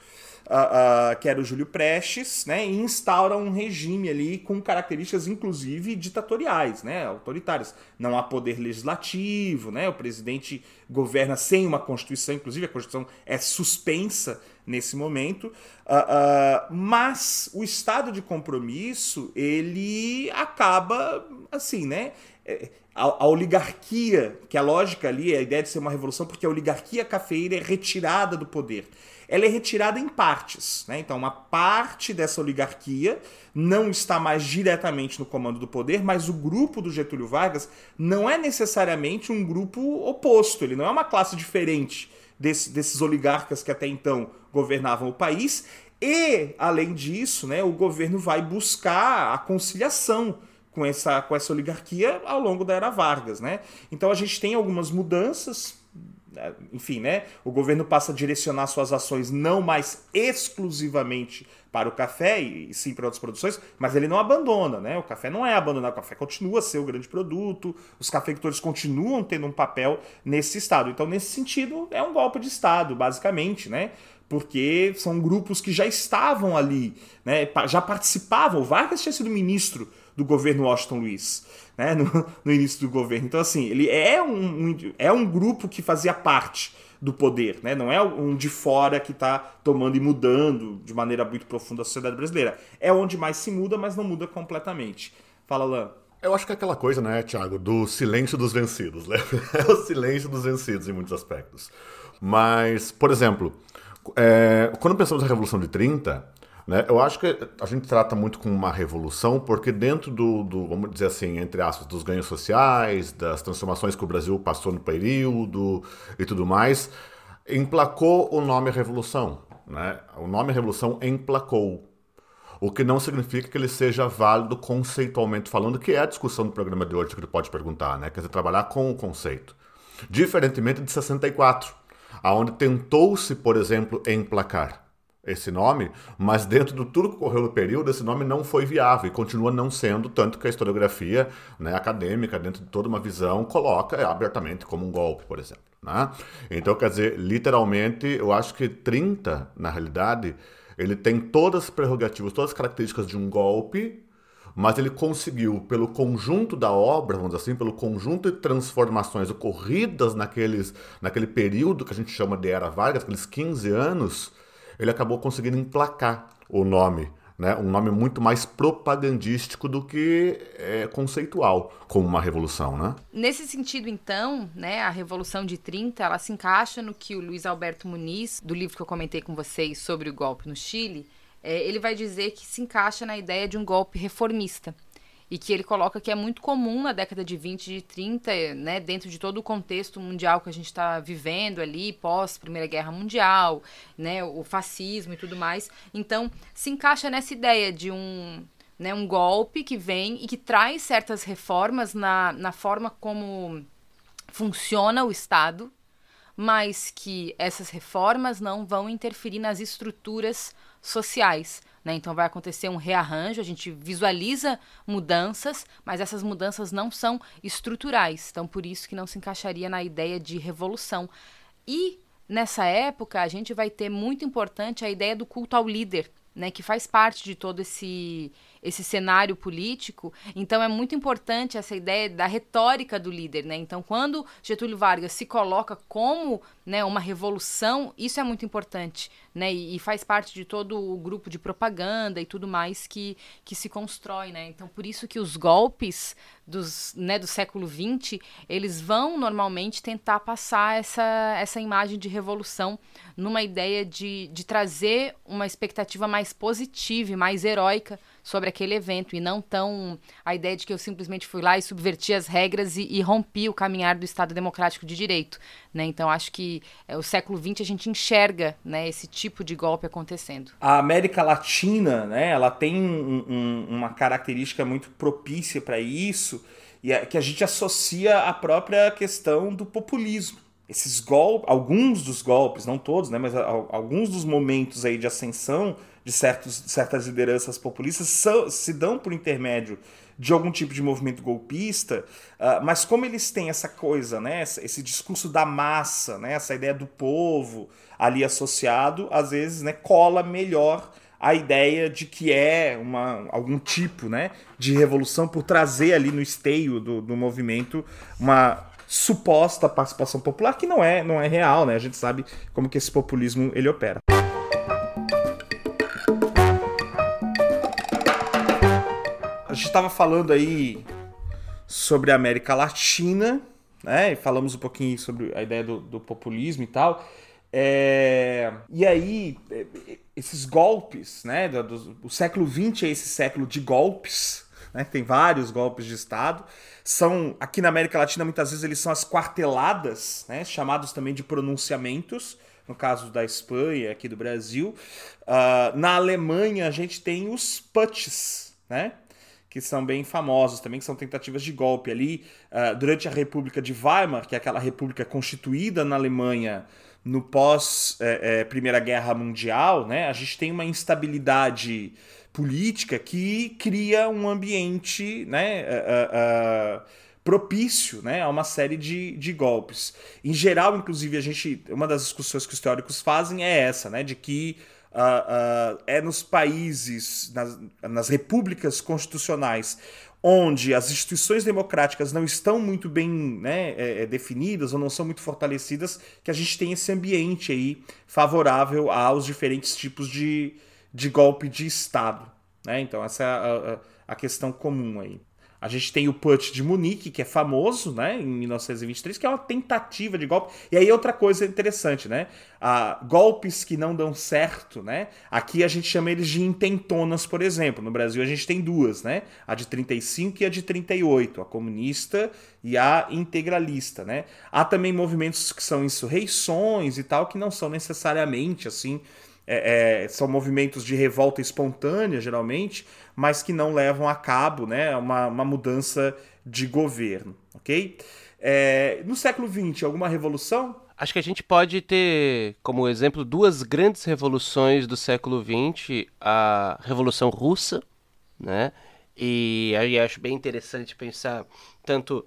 uh, uh, que era o Júlio Prestes, né? E instaura um regime ali com características, inclusive, ditatoriais, né? Autoritárias. Não há poder legislativo, né? O presidente governa sem uma constituição, inclusive a constituição é suspensa nesse momento, uh, uh, mas o estado de compromisso ele acaba assim, né? É, a, a, oligarquia, que a lógica ali, a ideia de ser uma revolução, porque a oligarquia cafeíra é retirada do poder. Ela é retirada em partes, né? Então, uma parte dessa oligarquia não está mais diretamente no comando do poder, mas o grupo do Getúlio Vargas não é necessariamente um grupo oposto, ele não é uma classe diferente desse, desses oligarcas que até então governavam o país. E, além disso, né, o governo vai buscar a conciliação com essa, com essa oligarquia ao longo da era Vargas. Né? Então a gente tem algumas mudanças, enfim, né? O governo passa a direcionar suas ações não mais exclusivamente para o café e, sim para outras produções, mas ele não abandona, né? O café não é abandonado, o café continua a ser o grande produto, os cafeicultores continuam tendo um papel nesse estado. Então, nesse sentido, é um golpe de estado, basicamente, né? Porque são grupos que já estavam ali, né? Já participavam. O Vargas tinha sido ministro do governo Washington Luiz né, no, no, início do governo. Então, assim, ele é um, um, é um grupo que fazia parte do poder, né? não é um de fora que está tomando e mudando de maneira muito profunda a sociedade brasileira. É onde mais se muda, mas não muda completamente. Fala, Lan. Eu acho que é aquela coisa, né, Tiago, do silêncio dos vencidos. Né? É o silêncio dos vencidos em muitos aspectos. Mas, por exemplo, é, quando pensamos na Revolução de 30, Né? Eu acho que a gente trata muito como uma revolução, porque dentro do, do, vamos dizer assim, entre aspas, dos ganhos sociais, das transformações que o Brasil passou no período e tudo mais, emplacou o nome revolução. Né? O nome revolução emplacou. O que não significa que ele seja válido conceitualmente falando, que é a discussão do programa de hoje que ele pode perguntar, né? Quer dizer, trabalhar com o conceito. Diferentemente de 64, aonde tentou-se, por exemplo, emplacar esse nome, mas dentro do tudo que ocorreu no período, esse nome não foi viável e continua não sendo, tanto que a historiografia né, acadêmica, dentro de toda uma visão, coloca abertamente como um golpe, por exemplo. Né? Então, quer dizer, literalmente, eu acho que 30, na realidade, ele tem todas as prerrogativas, todas as características de um golpe, mas ele conseguiu, pelo conjunto da obra, vamos dizer assim, pelo conjunto de transformações ocorridas naqueles, naquele período que a gente chama de Era Vargas, aqueles 15 anos, ele acabou conseguindo emplacar o nome né, um nome muito mais propagandístico do que é, conceitual, como uma revolução, né? Nesse sentido, então, né, a Revolução de 30, ela se encaixa no que o Luiz Alberto Muniz, do livro que eu comentei com vocês sobre o golpe no Chile, é, ele vai dizer que se encaixa na ideia de um golpe reformista e que ele coloca que é muito comum na década de 20 e de 30, né, dentro de todo o contexto mundial que a gente está vivendo ali, pós Primeira Guerra Mundial, né, o fascismo e tudo mais. Então, se encaixa nessa ideia de um, né, um golpe que vem e que traz certas reformas na, na forma como funciona o Estado, mas que essas reformas não vão interferir nas estruturas sociais. Né? Então vai acontecer um rearranjo, a gente visualiza mudanças, mas essas mudanças não são estruturais. Então por isso que não se encaixaria na ideia de revolução. E nessa época a gente vai ter muito importante a ideia do culto ao líder, né, que faz parte de todo esse esse cenário político. Então é muito importante essa ideia da retórica do líder, né? Então quando Getúlio Vargas se coloca como né, uma revolução, isso é muito importante, né? E, e, faz parte de todo o grupo de propaganda e tudo mais que, que se constrói, né? Então por isso que os golpes dos, né, do século XX, eles vão normalmente tentar passar essa, essa imagem de revolução numa ideia de, de trazer uma expectativa mais positiva e mais heróica sobre aquele evento e não tão a ideia de que eu simplesmente fui lá e subverti as regras e, e rompi o caminhar do Estado Democrático de Direito. Né? Então acho que é, o século XX a gente enxerga né, esse tipo de golpe acontecendo. A América Latina, né, ela tem um, um, uma característica muito propícia para isso e é que a gente associa à própria questão do populismo. Esses golpes, alguns dos golpes, não todos, né, mas alguns dos momentos aí de ascensão de certos, certas lideranças populistas são, se dão por intermédio de algum tipo de movimento golpista, uh, mas como eles têm essa coisa, né, esse discurso da massa, né, essa ideia do povo ali associado, às vezes, né, cola melhor a ideia de que é uma, algum tipo né, de revolução por trazer ali no esteio do, do movimento uma suposta participação popular que não é, não é real, né? A gente sabe como que esse populismo ele opera. A gente estava falando aí sobre a América Latina, né? E falamos um pouquinho sobre a ideia do, do populismo e tal. É... E aí, é, esses golpes, né? Do, do, o século XX é esse século de golpes, né? Tem vários golpes de Estado são, aqui na América Latina, muitas vezes eles são as quarteladas, né, chamados também de pronunciamentos, no caso da Espanha, aqui do Brasil. Uh, na Alemanha, a gente tem os putsch, né? que são bem famosos também, que são tentativas de golpe ali. Uh, durante a República de Weimar, que é aquela república constituída na Alemanha no pós é, é, Primeira Guerra Mundial, né, a gente tem uma instabilidade política que cria um ambiente né, uh, uh, propício né, a uma série de, de golpes. Em geral, inclusive, a gente. Uma das discussões que os teóricos fazem é essa, né, de que uh, é nos países, nas, nas repúblicas constitucionais, onde as instituições democráticas não estão muito bem né, é, é, definidas ou não são muito fortalecidas, que a gente tem esse ambiente aí favorável aos diferentes tipos de, de golpe de Estado. Né? Então, essa é a, a, a questão comum aí. A gente tem o Putsch de Munique, que é famoso, né, em 1923, que é uma tentativa de golpe. E aí outra coisa interessante, né? Ah, golpes que não dão certo, né? Aqui a gente chama eles de intentonas, por exemplo. No Brasil a gente tem duas, né? A de 35 e a de 38, a comunista e a integralista, né? Há também movimentos que são insurreições e tal, que não são necessariamente assim é, é, são movimentos de revolta espontânea, geralmente, mas que não levam a cabo né, uma, uma mudança de governo. ok? É, no século XX, alguma revolução? Acho que a gente pode ter como exemplo duas grandes revoluções do século XX: a Revolução Russa, né? E aí acho bem interessante pensar tanto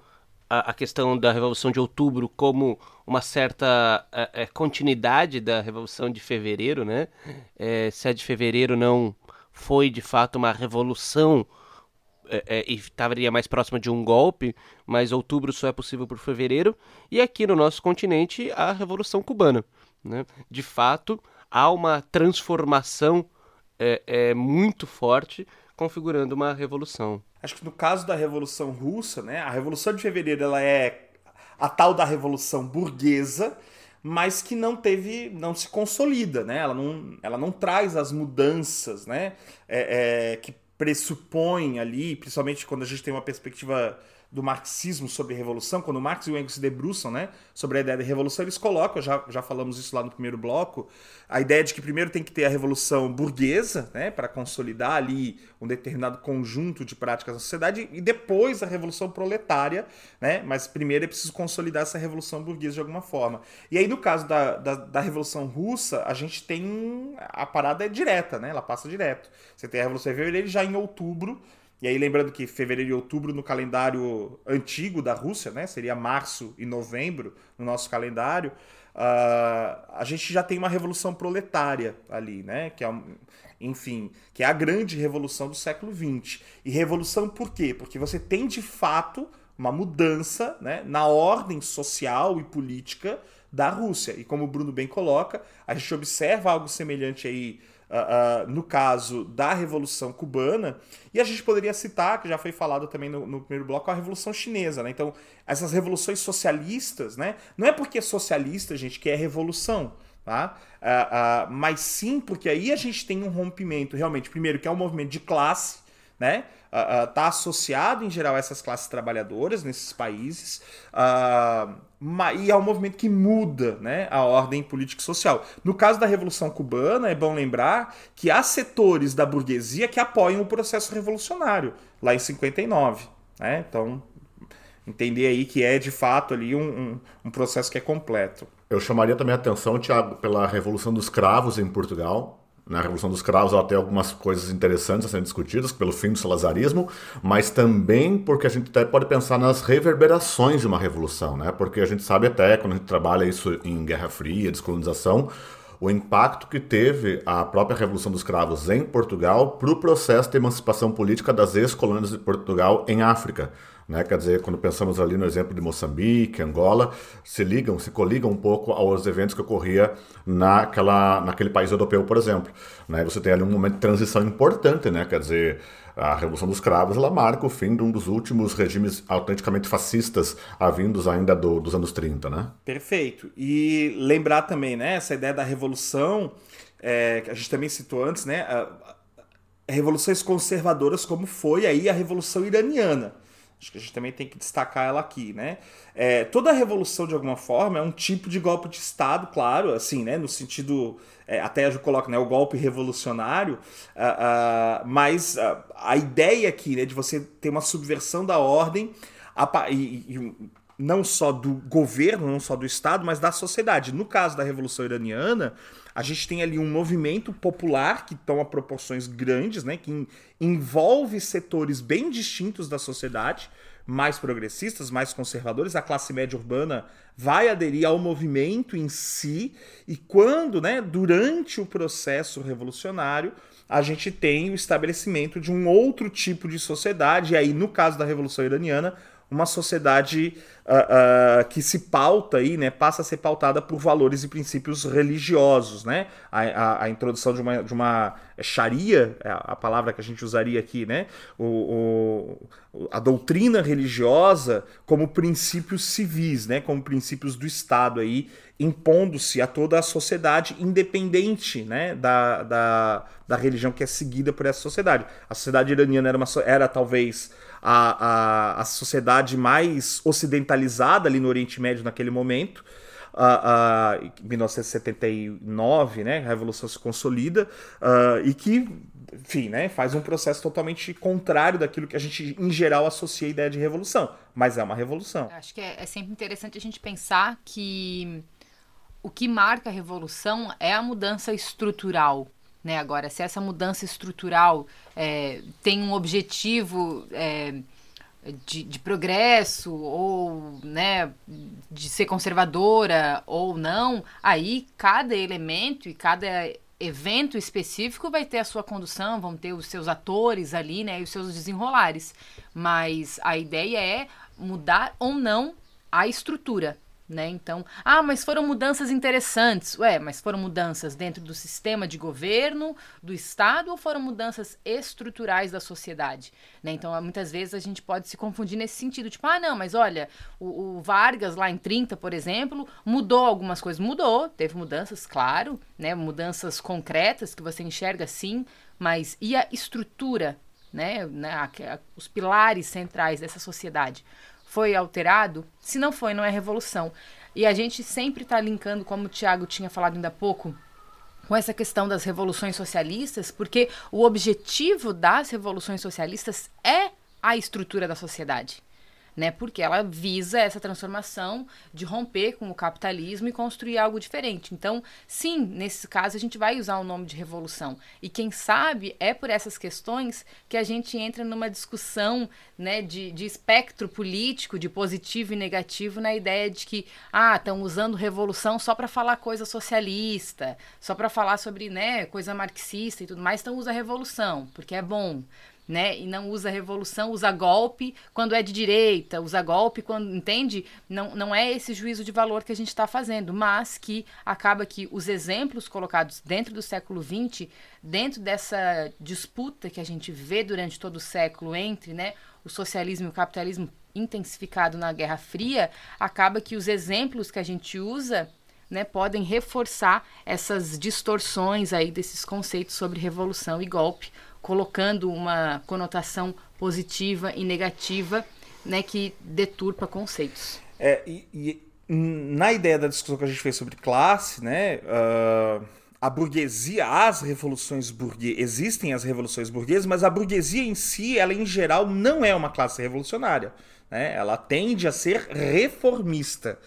a, a questão da Revolução de Outubro como uma certa é, continuidade da Revolução de Fevereiro, né? É, se a de Fevereiro não foi de fato uma revolução é, é, e estaria mais próxima de um golpe, mas outubro só é possível por fevereiro, e aqui no nosso continente a Revolução Cubana. Né? De fato, há uma transformação é, é, muito forte configurando uma revolução. Acho que no caso da Revolução Russa, né, a Revolução de Fevereiro ela é a tal da Revolução Burguesa, mas que não teve, não se consolida, né? Ela não, ela não traz as mudanças, né? É, é, que pressupõem ali, principalmente quando a gente tem uma perspectiva do marxismo sobre revolução, quando Marx e Engels se debruçam né, sobre a ideia de revolução, eles colocam, já, já falamos isso lá no primeiro bloco, a ideia de que primeiro tem que ter a revolução burguesa, né, para consolidar ali um determinado conjunto de práticas na sociedade, e depois a revolução proletária, né, mas primeiro é preciso consolidar essa revolução burguesa de alguma forma. E aí, no caso da, da, da Revolução Russa, a gente tem. A parada é direta, né, ela passa direto. Você tem a Revolução Fevereiro já em outubro e aí, lembrando que fevereiro e outubro no calendário antigo da Rússia, né? Seria março e novembro no nosso calendário. Uh, a gente já tem uma revolução proletária ali, né? Que é, enfim, que é a grande revolução do século XX. E revolução por quê? Porque você tem de fato uma mudança né, na ordem social e política da Rússia. E como o Bruno bem coloca, a gente observa algo semelhante aí Uh, uh, no caso da Revolução Cubana, e a gente poderia citar, que já foi falado também no, no, primeiro bloco, a Revolução Chinesa. Né? Então, essas revoluções socialistas, né? não é porque é socialista, gente, que é revolução. Tá? Uh, mas sim porque aí a gente tem um rompimento, realmente, primeiro, que é um movimento de classe, né? uh, associado em geral a essas classes trabalhadoras nesses países uh, e é um movimento que muda né, a ordem política e social. No caso da Revolução Cubana, é bom lembrar que há setores da burguesia que apoiam o processo revolucionário, lá em 59. Né? Então, entender aí que é de fato ali um, um, um processo que é completo. Eu chamaria também a atenção, Tiago, pela Revolução dos Cravos em Portugal, na Revolução dos Cravos ela tem algumas coisas interessantes a serem discutidas pelo fim do salazarismo, mas também porque a gente até pode pensar nas reverberações de uma revolução, né? Porque a gente sabe até, quando a gente trabalha isso em Guerra Fria, descolonização, o impacto que teve a própria Revolução dos Cravos em Portugal para o processo de emancipação política das ex-colônias de Portugal em África. Né? Quer dizer, quando pensamos ali no exemplo de Moçambique, Angola, se ligam, se coligam um pouco aos eventos que ocorria naquela, naquele país europeu, por exemplo. Né? Você tem ali um momento de transição importante, né? quer dizer, a Revolução dos Cravos ela marca o fim de um dos últimos regimes autenticamente fascistas vindos ainda do, dos anos 30, né? Perfeito. E lembrar também, né, essa ideia da revolução, é, que a gente também citou antes, né, a, a revoluções conservadoras como foi aí a Revolução Iraniana. Acho que a gente também tem que destacar ela aqui, né? É, toda revolução, de alguma forma, é um tipo de golpe de Estado, claro, assim, né? No sentido, é, até eu coloco, né? O golpe revolucionário, uh, uh, mas uh, a ideia aqui, né? De você ter uma subversão da ordem a, e, e, não só do governo, não só do Estado, mas da sociedade. No caso da Revolução Iraniana, a gente tem ali um movimento popular que toma proporções grandes, né, que envolve setores bem distintos da sociedade, mais progressistas, mais conservadores, a classe média urbana vai aderir ao movimento em si, e quando, né, durante o processo revolucionário, a gente tem o estabelecimento de um outro tipo de sociedade, e aí no caso da Revolução Iraniana, uma sociedade uh, uh, que se pauta aí, né, passa a ser pautada por valores e princípios religiosos, né? A, a, a introdução de uma, de uma Sharia, é a palavra que a gente usaria aqui, né? O, o, a doutrina religiosa como princípios civis, né? Como princípios do Estado aí, impondo-se a toda a sociedade, independente né, da, da, da religião que é seguida por essa sociedade. A sociedade iraniana era, uma, era talvez a, a, a sociedade mais ocidentalizada ali no Oriente Médio naquele momento. Uh, uh, em 1979, né, a Revolução se consolida, uh, e que, enfim, né, faz um processo totalmente contrário daquilo que a gente, em geral, associa a ideia de revolução. Mas é uma revolução. Acho que é, é sempre interessante a gente pensar que o que marca a revolução é a mudança estrutural. Né? Agora, se essa mudança estrutural é, tem um objetivo é, de, de, progresso ou né, de ser conservadora ou não, aí cada elemento e cada evento específico vai ter a sua condução, vão ter os seus atores ali, né, e os seus desenrolares. Mas a ideia é mudar ou não a estrutura, né? Então, ah, mas foram mudanças interessantes. Ué, mas foram mudanças dentro do sistema de governo, do Estado, ou foram mudanças estruturais da sociedade? Né? Então, muitas vezes a gente pode se confundir nesse sentido. Tipo, ah, não, mas olha, o, o Vargas lá em 30, por exemplo, mudou algumas coisas. Mudou, teve mudanças, claro, né? mudanças concretas que você enxerga sim, mas e a estrutura, né? né? Os pilares centrais dessa sociedade? Foi alterado? Se não foi, não é revolução. E a gente sempre está linkando, como o Tiago tinha falado ainda há pouco, com essa questão das revoluções socialistas, porque o objetivo das revoluções socialistas é a estrutura da sociedade né? Porque ela visa essa transformação de romper com o capitalismo e construir algo diferente. Então, sim, nesse caso a gente vai usar o nome de revolução. E quem sabe é por essas questões que a gente entra numa discussão, né, de, de espectro político, de positivo e negativo, na ideia de que, ah, estão usando revolução só para falar coisa socialista, só para falar sobre, né, coisa marxista e tudo mais, então usa revolução, porque é bom né? E não usa revolução, usa golpe quando é de direita, usa golpe quando, entende? Não, não é esse juízo de valor que a gente está fazendo, mas que acaba que os exemplos colocados dentro do século XX, dentro dessa disputa que a gente vê durante todo o século entre, né, o socialismo e o capitalismo intensificado na Guerra Fria, acaba que os exemplos que a gente usa né, podem reforçar essas distorções aí desses conceitos sobre revolução e golpe, colocando uma conotação positiva e negativa, né, que deturpa conceitos. É, e, e na ideia da discussão que a gente fez sobre classe, né, uh, a burguesia, as revoluções burguesas, existem as revoluções burguesas, mas a burguesia em si, ela em geral não é uma classe revolucionária. Né? Ela tende a ser reformista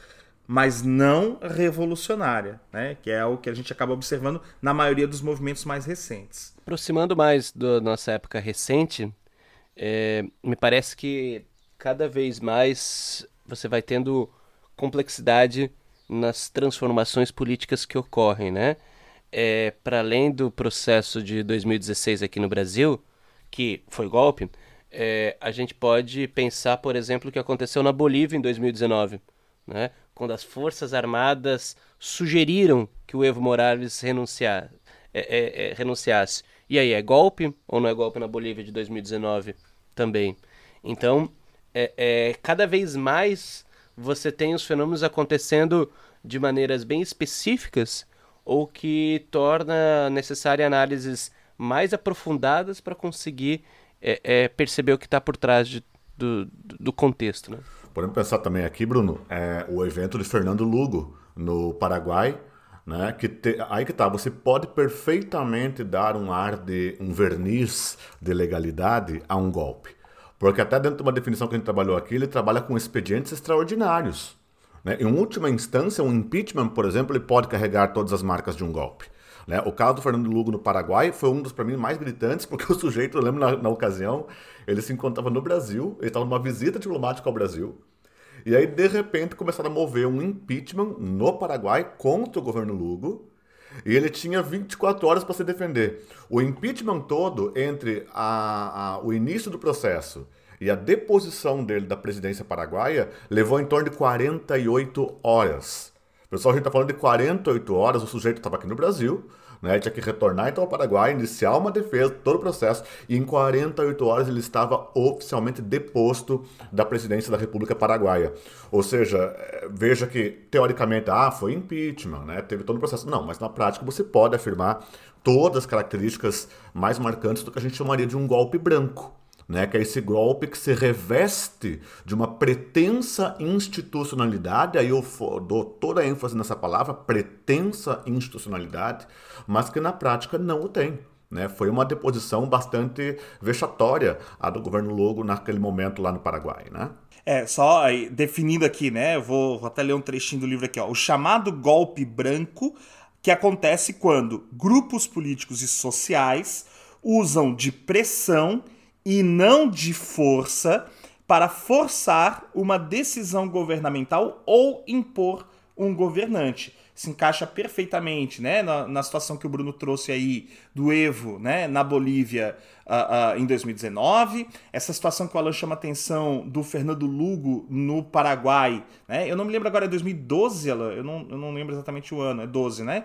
mas não revolucionária, né? que é o que a gente acaba observando na maioria dos movimentos mais recentes. Aproximando mais da nossa época recente, é, me parece que cada vez mais você vai tendo complexidade nas transformações políticas que ocorrem, né? É, Para além do processo de 2016 aqui no Brasil, que foi golpe, é, a gente pode pensar, por exemplo, o que aconteceu na Bolívia em 2019, né? Quando as Forças Armadas sugeriram que o Evo Morales renunciar, é, é, é, renunciasse. E aí, é golpe ou não é golpe na Bolívia de 2019 também? Então, é, é, cada vez mais você tem os fenômenos acontecendo de maneiras bem específicas ou que torna necessária análises mais aprofundadas para conseguir é, é, perceber o que está por trás de, do, do contexto. Né? Podemos pensar também aqui, Bruno, é, o evento de Fernando Lugo, no Paraguai, né, que te, aí que tá, você pode perfeitamente dar um ar de um verniz de legalidade a um golpe. Porque até dentro de uma definição que a gente trabalhou aqui, ele trabalha com expedientes extraordinários. Né? Em última instância, um impeachment, por exemplo, ele pode carregar todas as marcas de um golpe. Né? O caso do Fernando Lugo no Paraguai foi um dos, para mim, mais gritantes, porque o sujeito, eu lembro na, na ocasião, ele se encontrava no Brasil, ele estava numa visita diplomática ao Brasil, e aí, de repente, começaram a mover um impeachment no Paraguai contra o governo Lugo, e ele tinha 24 horas para se defender. O impeachment todo, entre a, a, o início do processo E a deposição dele da presidência paraguaia levou em torno de 48 horas. Pessoal, a gente está falando de 48 horas, o sujeito estava aqui no Brasil, né? Tinha que retornar então ao Paraguai, iniciar uma defesa, todo o processo, e em 48 horas ele estava oficialmente deposto da presidência da República Paraguaia. Ou seja, eh, veja que teoricamente, ah, foi impeachment, né? Teve todo o processo. Não, mas na prática você pode afirmar todas as características mais marcantes do que a gente chamaria de um golpe branco né, que é esse golpe que se reveste de uma pretensa institucionalidade, aí eu dou toda a ênfase nessa palavra, pretensa institucionalidade, mas que na prática não o tem. Né? Foi uma deposição bastante vexatória a do governo Logo naquele momento lá no Paraguai. Né? É, só aí, definindo aqui, né? Eu vou, vou até ler um trechinho do livro aqui, ó. O chamado golpe branco que acontece quando grupos políticos e sociais usam de pressão e não de força para forçar uma decisão governamental ou impor um governante se encaixa perfeitamente né, na, na, situação que o Bruno trouxe aí do Evo né, na Bolívia uh, uh, em 2019, essa situação que o Alan chama atenção do Fernando Lugo no Paraguai. Né? Eu não me lembro agora, é 2012, Alan? Eu não, eu não lembro exatamente o ano, é 12, né?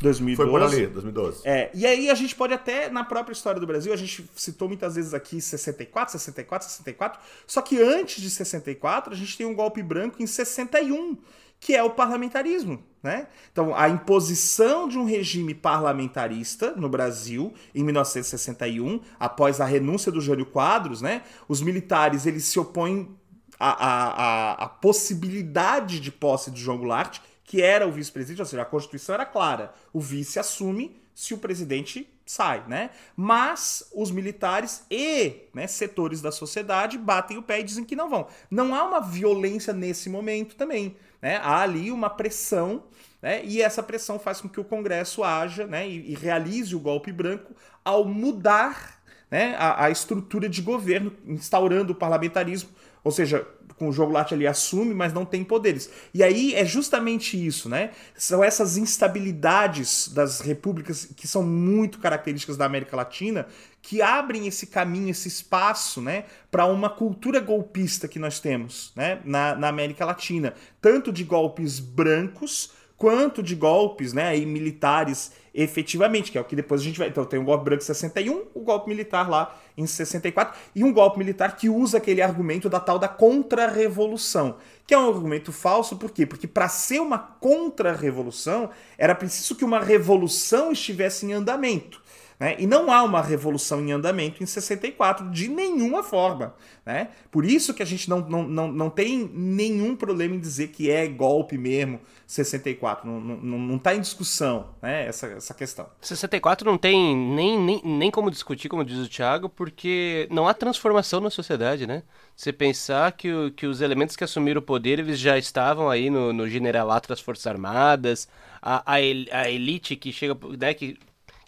2012. Foi por ali, 2012. É, e aí a gente pode até, na própria história do Brasil, a gente citou muitas vezes aqui 64, 64, 64, só que antes de 64 a gente tem um golpe branco em 61 que é o parlamentarismo. Né? Então, a imposição de um regime parlamentarista no Brasil em 1961, após a renúncia do Jânio Quadros, né? os militares eles se opõem à, à, à possibilidade de posse de João Goulart, que era o vice-presidente, ou seja, a Constituição era clara: o vice assume se o presidente sai, né? Mas os militares e né, setores da sociedade batem o pé e dizem que não vão. Não há uma violência nesse momento também. Né? Há ali uma pressão, né? e essa pressão faz com que o Congresso haja né? e, e realize o golpe branco ao mudar né? a, a estrutura de governo, instaurando o parlamentarismo, ou seja, com o jogo Latte ele assume, mas não tem poderes. E aí é justamente isso, né? São essas instabilidades das repúblicas que são muito características da América Latina que abrem esse caminho, esse espaço, né, para uma cultura golpista que nós temos, né, na, na América Latina, tanto de golpes brancos quanto de golpes, né, militares efetivamente, que é o que depois a gente vai. Então tem o golpe branco em 61, o golpe militar lá em 64, e um golpe militar que usa aquele argumento da tal da contra-revolução, que é um argumento falso, por quê? Porque para ser uma contra-revolução era preciso que uma revolução estivesse em andamento. Né? E não há uma revolução em andamento em 64 de nenhuma forma. Né? Por isso que a gente não, não, não, não tem nenhum problema em dizer que é golpe mesmo 64. Não, não, não tá em discussão né? essa, essa questão. 64 não tem nem, nem, nem como discutir, como diz o Thiago, porque não há transformação na sociedade. Né? Você pensar que, o, que os elementos que assumiram o poder eles já estavam aí no, no generalato das Forças Armadas, a, a, elite que chega, né, que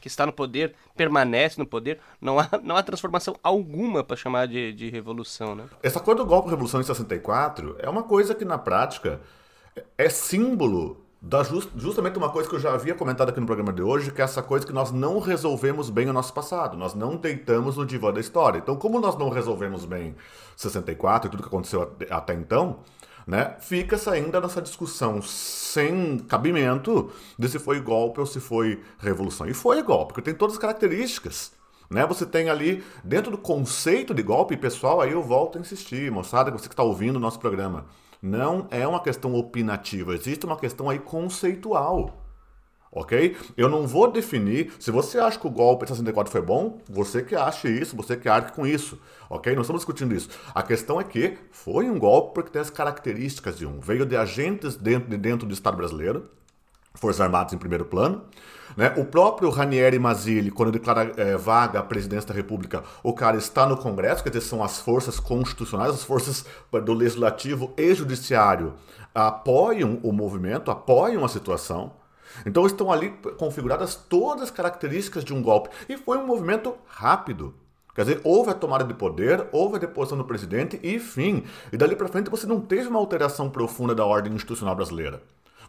que está no poder permanece no poder, não há, não há transformação alguma para chamar de, de revolução. Né? Essa coisa do golpe revolução em 64 é uma coisa que, na prática, é símbolo da just, justamente uma coisa que eu já havia comentado aqui no programa de hoje, que é essa coisa que nós não resolvemos bem o nosso passado, nós não deitamos no divã da história. Então, como nós não resolvemos bem 64 e tudo que aconteceu até então, né? Fica-se ainda nessa discussão sem cabimento de se foi golpe ou se foi revolução. E foi golpe, porque tem todas as características. Né? Você tem ali, dentro do conceito de golpe, pessoal, aí eu volto a insistir, moçada, você que está ouvindo o nosso programa. Não é uma questão opinativa, existe uma questão aí conceitual ok? Eu não vou definir. Se você acha que o golpe de 64 foi bom, você que acha isso, você que arque com isso, ok? Não estamos discutindo isso. A questão é que foi um golpe porque tem as características de um. Veio de agentes dentro, de dentro do Estado brasileiro, Forças Armadas em primeiro plano. Né? O próprio Ranieri Mazzilli, quando declara é, vaga a presidência da República, o cara está no Congresso, quer dizer, são as forças constitucionais, as forças do Legislativo e Judiciário apoiam o movimento, apoiam a situação. Então estão ali configuradas todas as características de um golpe. E foi um movimento rápido. Quer dizer, houve a tomada de poder, houve a deposição do presidente e fim. E dali para frente você não teve uma alteração profunda da ordem institucional brasileira.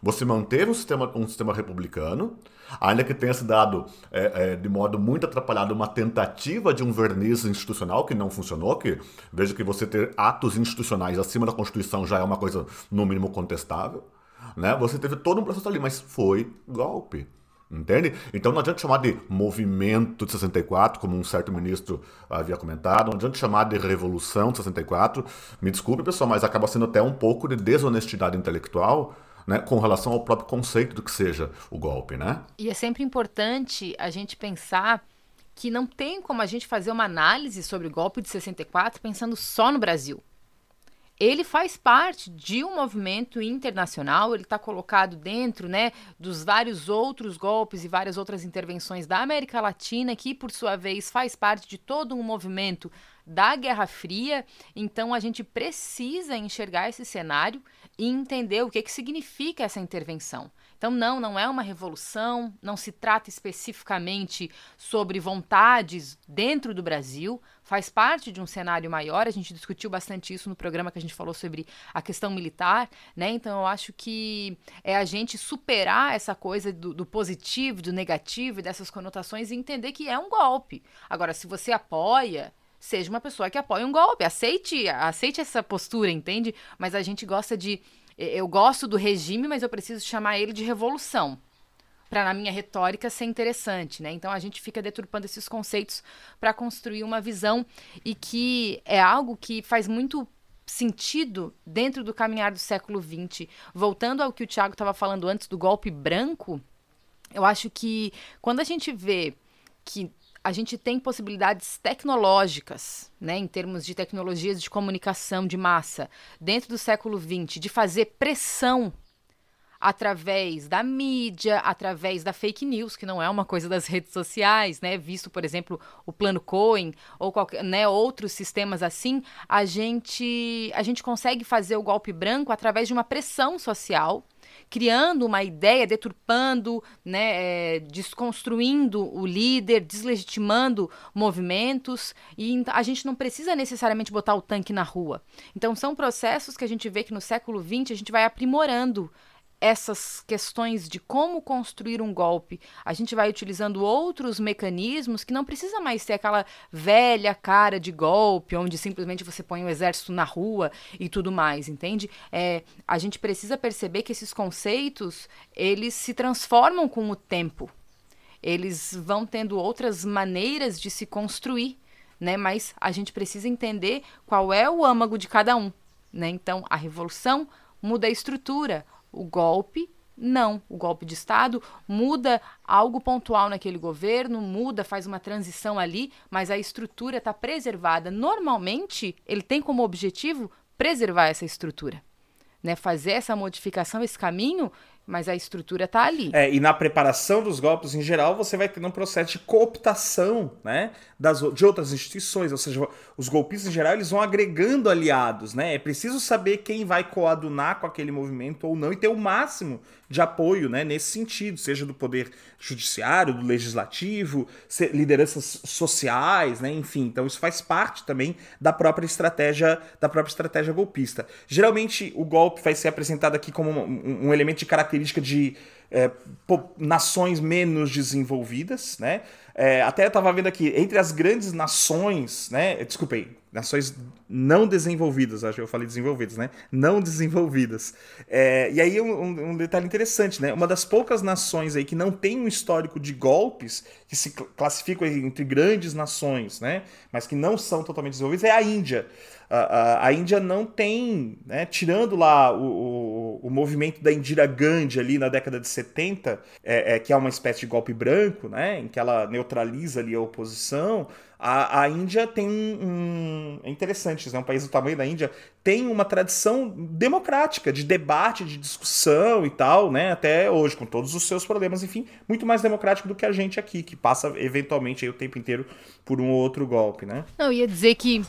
Você manteve um sistema, um sistema republicano, ainda que tenha se dado é, é, de modo muito atrapalhado uma tentativa de um verniz institucional que não funcionou, que veja que você ter atos institucionais acima da Constituição já é uma coisa, no mínimo, contestável. Né? Você teve todo um processo ali, mas foi golpe. Entende? Então não adianta chamar de movimento de 64, como um certo ministro havia comentado, não adianta chamar de revolução de 64. Me desculpe, pessoal, mas acaba sendo até um pouco de desonestidade intelectual né, com relação ao próprio conceito do que seja o golpe, né? E é sempre importante a gente pensar que não tem como a gente fazer uma análise sobre o golpe de 64 pensando só no Brasil ele faz parte de um movimento internacional, ele está colocado dentro né, dos vários outros golpes e várias outras intervenções da América Latina, que, por sua vez, faz parte de todo um movimento da Guerra Fria. Então, a gente precisa enxergar esse cenário e entender o que, que significa essa intervenção. Então, não, não é uma revolução, não se trata especificamente sobre vontades dentro do Brasil, faz parte de um cenário maior. A gente discutiu bastante isso no programa que a gente falou sobre a questão militar, né? Então, eu acho que é a gente superar essa coisa do, do positivo, do negativo e dessas conotações e entender que é um golpe. Agora, se você apoia, seja uma pessoa que apoia um golpe. Aceite, aceite essa postura, entende? Mas a gente gosta de eu gosto do regime, mas eu preciso chamar ele de revolução para na minha retórica ser interessante, né? Então a gente fica deturpando esses conceitos para construir uma visão e que é algo que faz muito sentido dentro do caminhar do século XX. Voltando ao que o Tiago estava falando antes do golpe branco, eu acho que quando a gente vê que a gente tem possibilidades tecnológicas, né, em termos de tecnologias de comunicação de massa, dentro do século XX, de fazer pressão através da mídia, através da fake news, que não é uma coisa das redes sociais, né? Visto, por exemplo, o plano Cohen ou qualquer, né, outros sistemas assim, a gente a gente consegue fazer o golpe branco através de uma pressão social criando uma ideia, deturpando, né, é, desconstruindo o líder, deslegitimando movimentos. E a gente não precisa necessariamente botar o tanque na rua. Então, são processos que a gente vê que no século XX a gente vai aprimorando essas questões de como construir um golpe, a gente vai utilizando outros mecanismos que não precisa mais ser aquela velha cara de golpe, onde simplesmente você põe o exército na rua e tudo mais, entende? É, a gente precisa perceber que esses conceitos eles se transformam com o tempo, eles vão tendo outras maneiras de se construir, né? Mas a gente precisa entender qual é o âmago de cada um, né? Então a revolução muda a estrutura, o golpe, não. O golpe de Estado muda algo pontual naquele governo, muda, faz uma transição ali, mas a estrutura está preservada. Normalmente, ele tem como objetivo preservar essa estrutura. Né, fazer essa modificação, esse caminho, mas a estrutura está ali. É, e na preparação dos golpes em geral, você vai ter um processo de cooptação né, das, de outras instituições, ou seja, os golpistas em geral eles vão agregando aliados. Né? É preciso saber quem vai coadunar com aquele movimento ou não e ter o máximo de apoio né, nesse sentido, seja do poder judiciário, do legislativo, lideranças sociais, né, enfim. Então isso faz parte também da própria estratégia da própria estratégia golpista. Geralmente o golpe vai ser apresentado aqui como um, um elemento de característica de é, nações menos desenvolvidas, né? É, até estava vendo aqui, entre as grandes nações, né? Desculpei, nações não desenvolvidas, acho que eu falei desenvolvidas, né? Não desenvolvidas. É, e aí um, um, detalhe interessante, né? Uma das poucas nações aí que não tem um histórico de golpes, que se classificam entre grandes nações, né? Mas que não são totalmente desenvolvidas, é a Índia. A, Índia não tem, né? Tirando lá o, o, o, movimento da Indira Gandhi ali na década de 70, é, é, que é uma espécie de golpe branco, né? Em que ela neutraliza ali a oposição, a, a Índia tem um, É interessante, né? Um país do tamanho da Índia tem uma tradição democrática, de debate, de discussão e tal, né? Até hoje, com todos os seus problemas, enfim, muito mais democrático do que a gente aqui, que passa eventualmente aí, o tempo inteiro por um ou outro golpe, né? Não, ia dizer que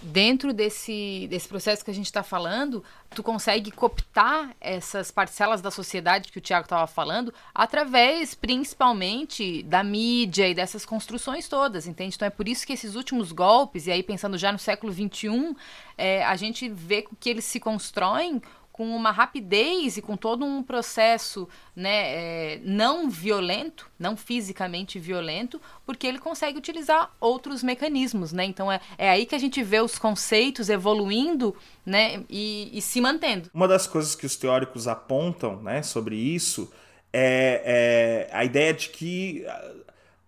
dentro desse, desse processo que a gente está falando, tu consegue cooptar essas parcelas da sociedade que o Tiago estava falando através, principalmente, da mídia e dessas construções todas, entende? Então é por isso que esses últimos golpes, e aí pensando já no século XXI, é, a gente vê que eles se constroem com uma rapidez e com todo um processo né, é, não violento, não fisicamente violento, porque ele consegue utilizar outros mecanismos. Né? Então é, é aí que a gente vê os conceitos evoluindo né, e, e se mantendo. Uma das coisas que os teóricos apontam né, sobre isso é, é a ideia de que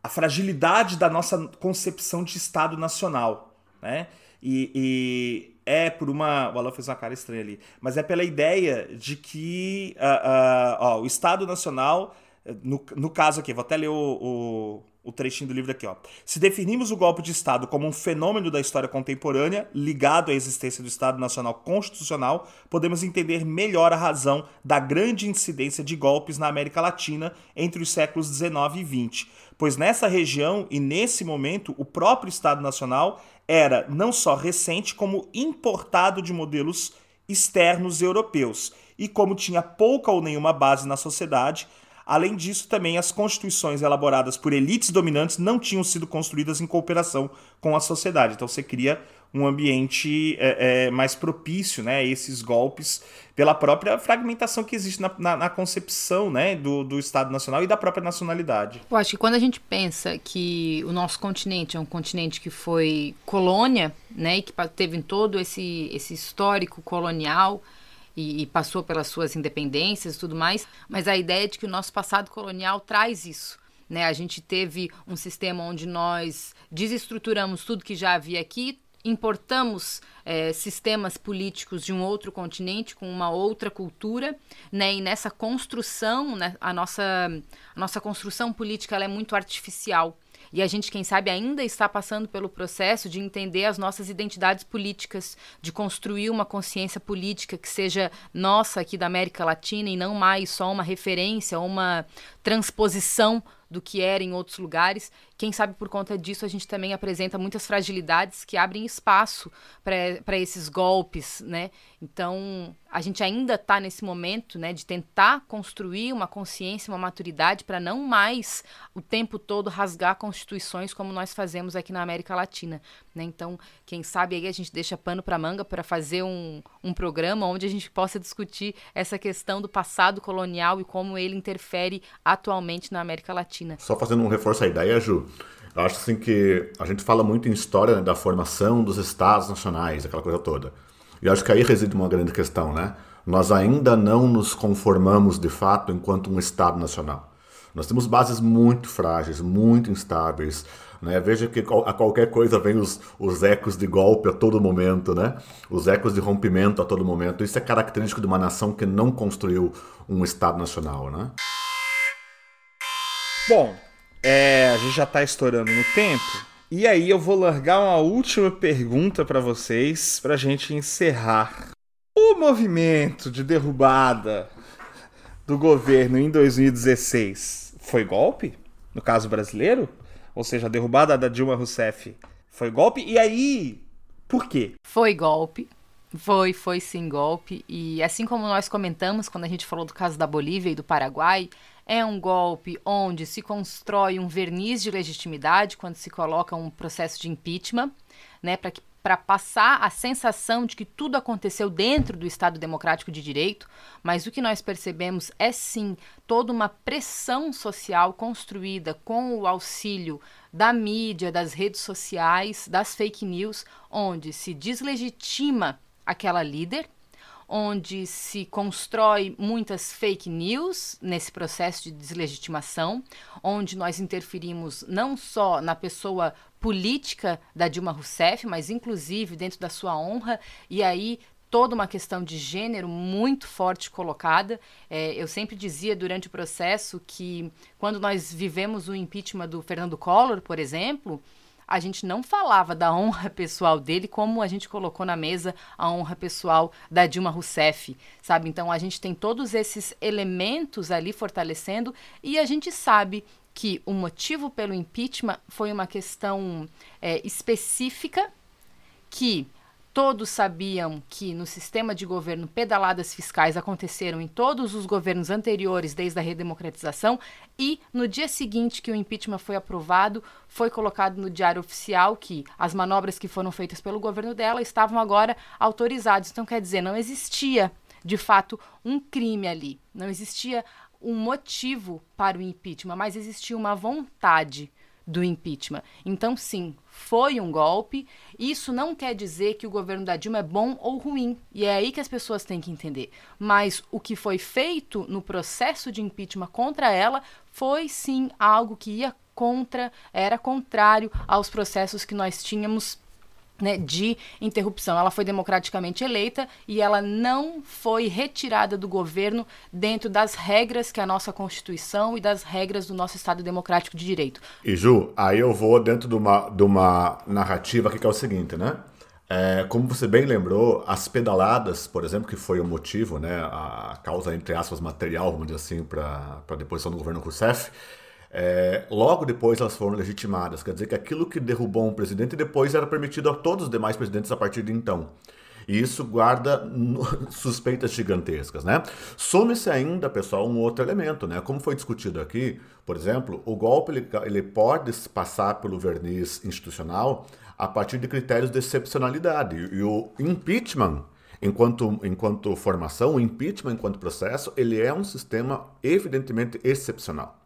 a fragilidade da nossa concepção de Estado nacional. Né? E, e, é por uma. O Alan fez uma cara estranha ali. Mas é pela ideia de que uh, uh, ó, o Estado Nacional. No, no caso aqui, vou até ler o, o, o trechinho do livro aqui. Ó. Se definirmos o golpe de Estado como um fenômeno da história contemporânea ligado à existência do Estado Nacional Constitucional, podemos entender melhor a razão da grande incidência de golpes na América Latina entre os séculos XIX e XX. Pois nessa região e nesse momento, o próprio Estado Nacional era não só recente, como importado de modelos externos europeus. E como tinha pouca ou nenhuma base na sociedade, além disso, também as constituições elaboradas por elites dominantes não tinham sido construídas em cooperação com a sociedade. Então você cria um ambiente é, é, mais propício né, a esses golpes pela própria fragmentação que existe na, na, na, concepção né, do, do Estado Nacional e da própria nacionalidade. Eu acho que quando a gente pensa que o nosso continente é um continente que foi colônia, né, e que teve todo esse, esse histórico colonial, e, passou pelas suas independências e tudo mais, mas a ideia de que o nosso passado colonial traz isso. Né? A gente teve um sistema onde nós desestruturamos tudo que já havia aqui, importamos é, sistemas políticos de um outro continente com uma outra cultura, né? E nessa construção, né, a nossa a nossa construção política ela é muito artificial. E a gente, quem sabe, ainda está passando pelo processo de entender as nossas identidades políticas, de construir uma consciência política que seja nossa aqui da América Latina e não mais só uma referência, uma transposição do que era em outros lugares. Quem sabe por conta disso a gente também apresenta muitas fragilidades que abrem espaço para esses golpes, né? Então a gente ainda está nesse momento, né, de tentar construir uma consciência, uma maturidade para não mais o tempo todo rasgar constituições como nós fazemos aqui na América Latina, né? Então quem sabe aí a gente deixa pano para manga para fazer um, um programa onde a gente possa discutir essa questão do passado colonial e como ele interfere atualmente na América Latina. Só fazendo um reforço à ideia, Ju, eu acho assim que a gente fala muito em história né, da formação dos estados nacionais, aquela coisa toda. E acho que aí reside uma grande questão, né? Nós ainda não nos conformamos de fato enquanto um estado nacional. Nós temos bases muito frágeis, muito instáveis. Né? Veja que a qualquer coisa vem os, os ecos de golpe a todo momento, né? os ecos de rompimento a todo momento. Isso é característico de uma nação que não construiu um Estado nacional. Né? Bom, é, a gente já está estourando no tempo. E aí eu vou largar uma última pergunta para vocês para gente encerrar. O movimento de derrubada do governo em 2016 foi golpe? No caso brasileiro? Ou seja, a derrubada da Dilma Rousseff foi golpe? E aí, por quê? Foi golpe. Foi, foi sim golpe. E assim como nós comentamos quando a gente falou do caso da Bolívia e do Paraguai, é um golpe onde se constrói um verniz de legitimidade quando se coloca um processo de impeachment, né, para que para passar a sensação de que tudo aconteceu dentro do Estado Democrático de Direito, mas o que nós percebemos é sim toda uma pressão social construída com o auxílio da mídia, das redes sociais, das fake news, onde se deslegitima aquela líder, onde se constrói muitas fake news nesse processo de deslegitimação, onde nós interferimos não só na pessoa política da Dilma Rousseff, mas inclusive dentro da sua honra, e aí toda uma questão de gênero muito forte colocada. É, eu sempre dizia durante o processo que quando nós vivemos o impeachment do Fernando Collor, por exemplo, a gente não falava da honra pessoal dele como a gente colocou na mesa a honra pessoal da Dilma Rousseff, sabe? Então a gente tem todos esses elementos ali fortalecendo e a gente sabe que o motivo pelo impeachment foi uma questão é, específica que Todos sabiam que no sistema de governo pedaladas fiscais aconteceram em todos os governos anteriores desde a redemocratização e no dia seguinte que o impeachment foi aprovado, foi colocado no diário oficial que as manobras que foram feitas pelo governo dela estavam agora autorizadas. Então quer dizer, não existia de fato, um crime ali. Não existia um motivo para o impeachment, mas existia uma vontade do impeachment. Então, sim, foi um golpe. Isso não quer dizer que o governo da Dilma é bom ou ruim. E é aí que as pessoas têm que entender. Mas o que foi feito no processo de impeachment contra ela foi sim algo que ia contra, era contrário aos processos que nós tínhamos né, de interrupção. Ela foi democraticamente eleita e ela não foi retirada do governo dentro das regras que a nossa Constituição e das regras do nosso Estado Democrático de Direito. E Ju, aí eu vou dentro de uma, de uma narrativa que é o seguinte, né? É, como você bem lembrou, as pedaladas, por exemplo, que foi o motivo, né, a causa, entre aspas, material, vamos dizer assim, para a deposição do governo Rousseff, é, logo depois elas foram legitimadas. Quer dizer que aquilo que derrubou um presidente depois era permitido a todos os demais presidentes a partir de então. E isso guarda suspeitas gigantescas, né? Some-se ainda, pessoal, um outro elemento, né? Como foi discutido aqui, por exemplo, o golpe ele, ele pode passar pelo verniz institucional a partir de critérios de excepcionalidade. E, o impeachment, enquanto, enquanto formação, o impeachment enquanto processo, ele é um sistema evidentemente excepcional.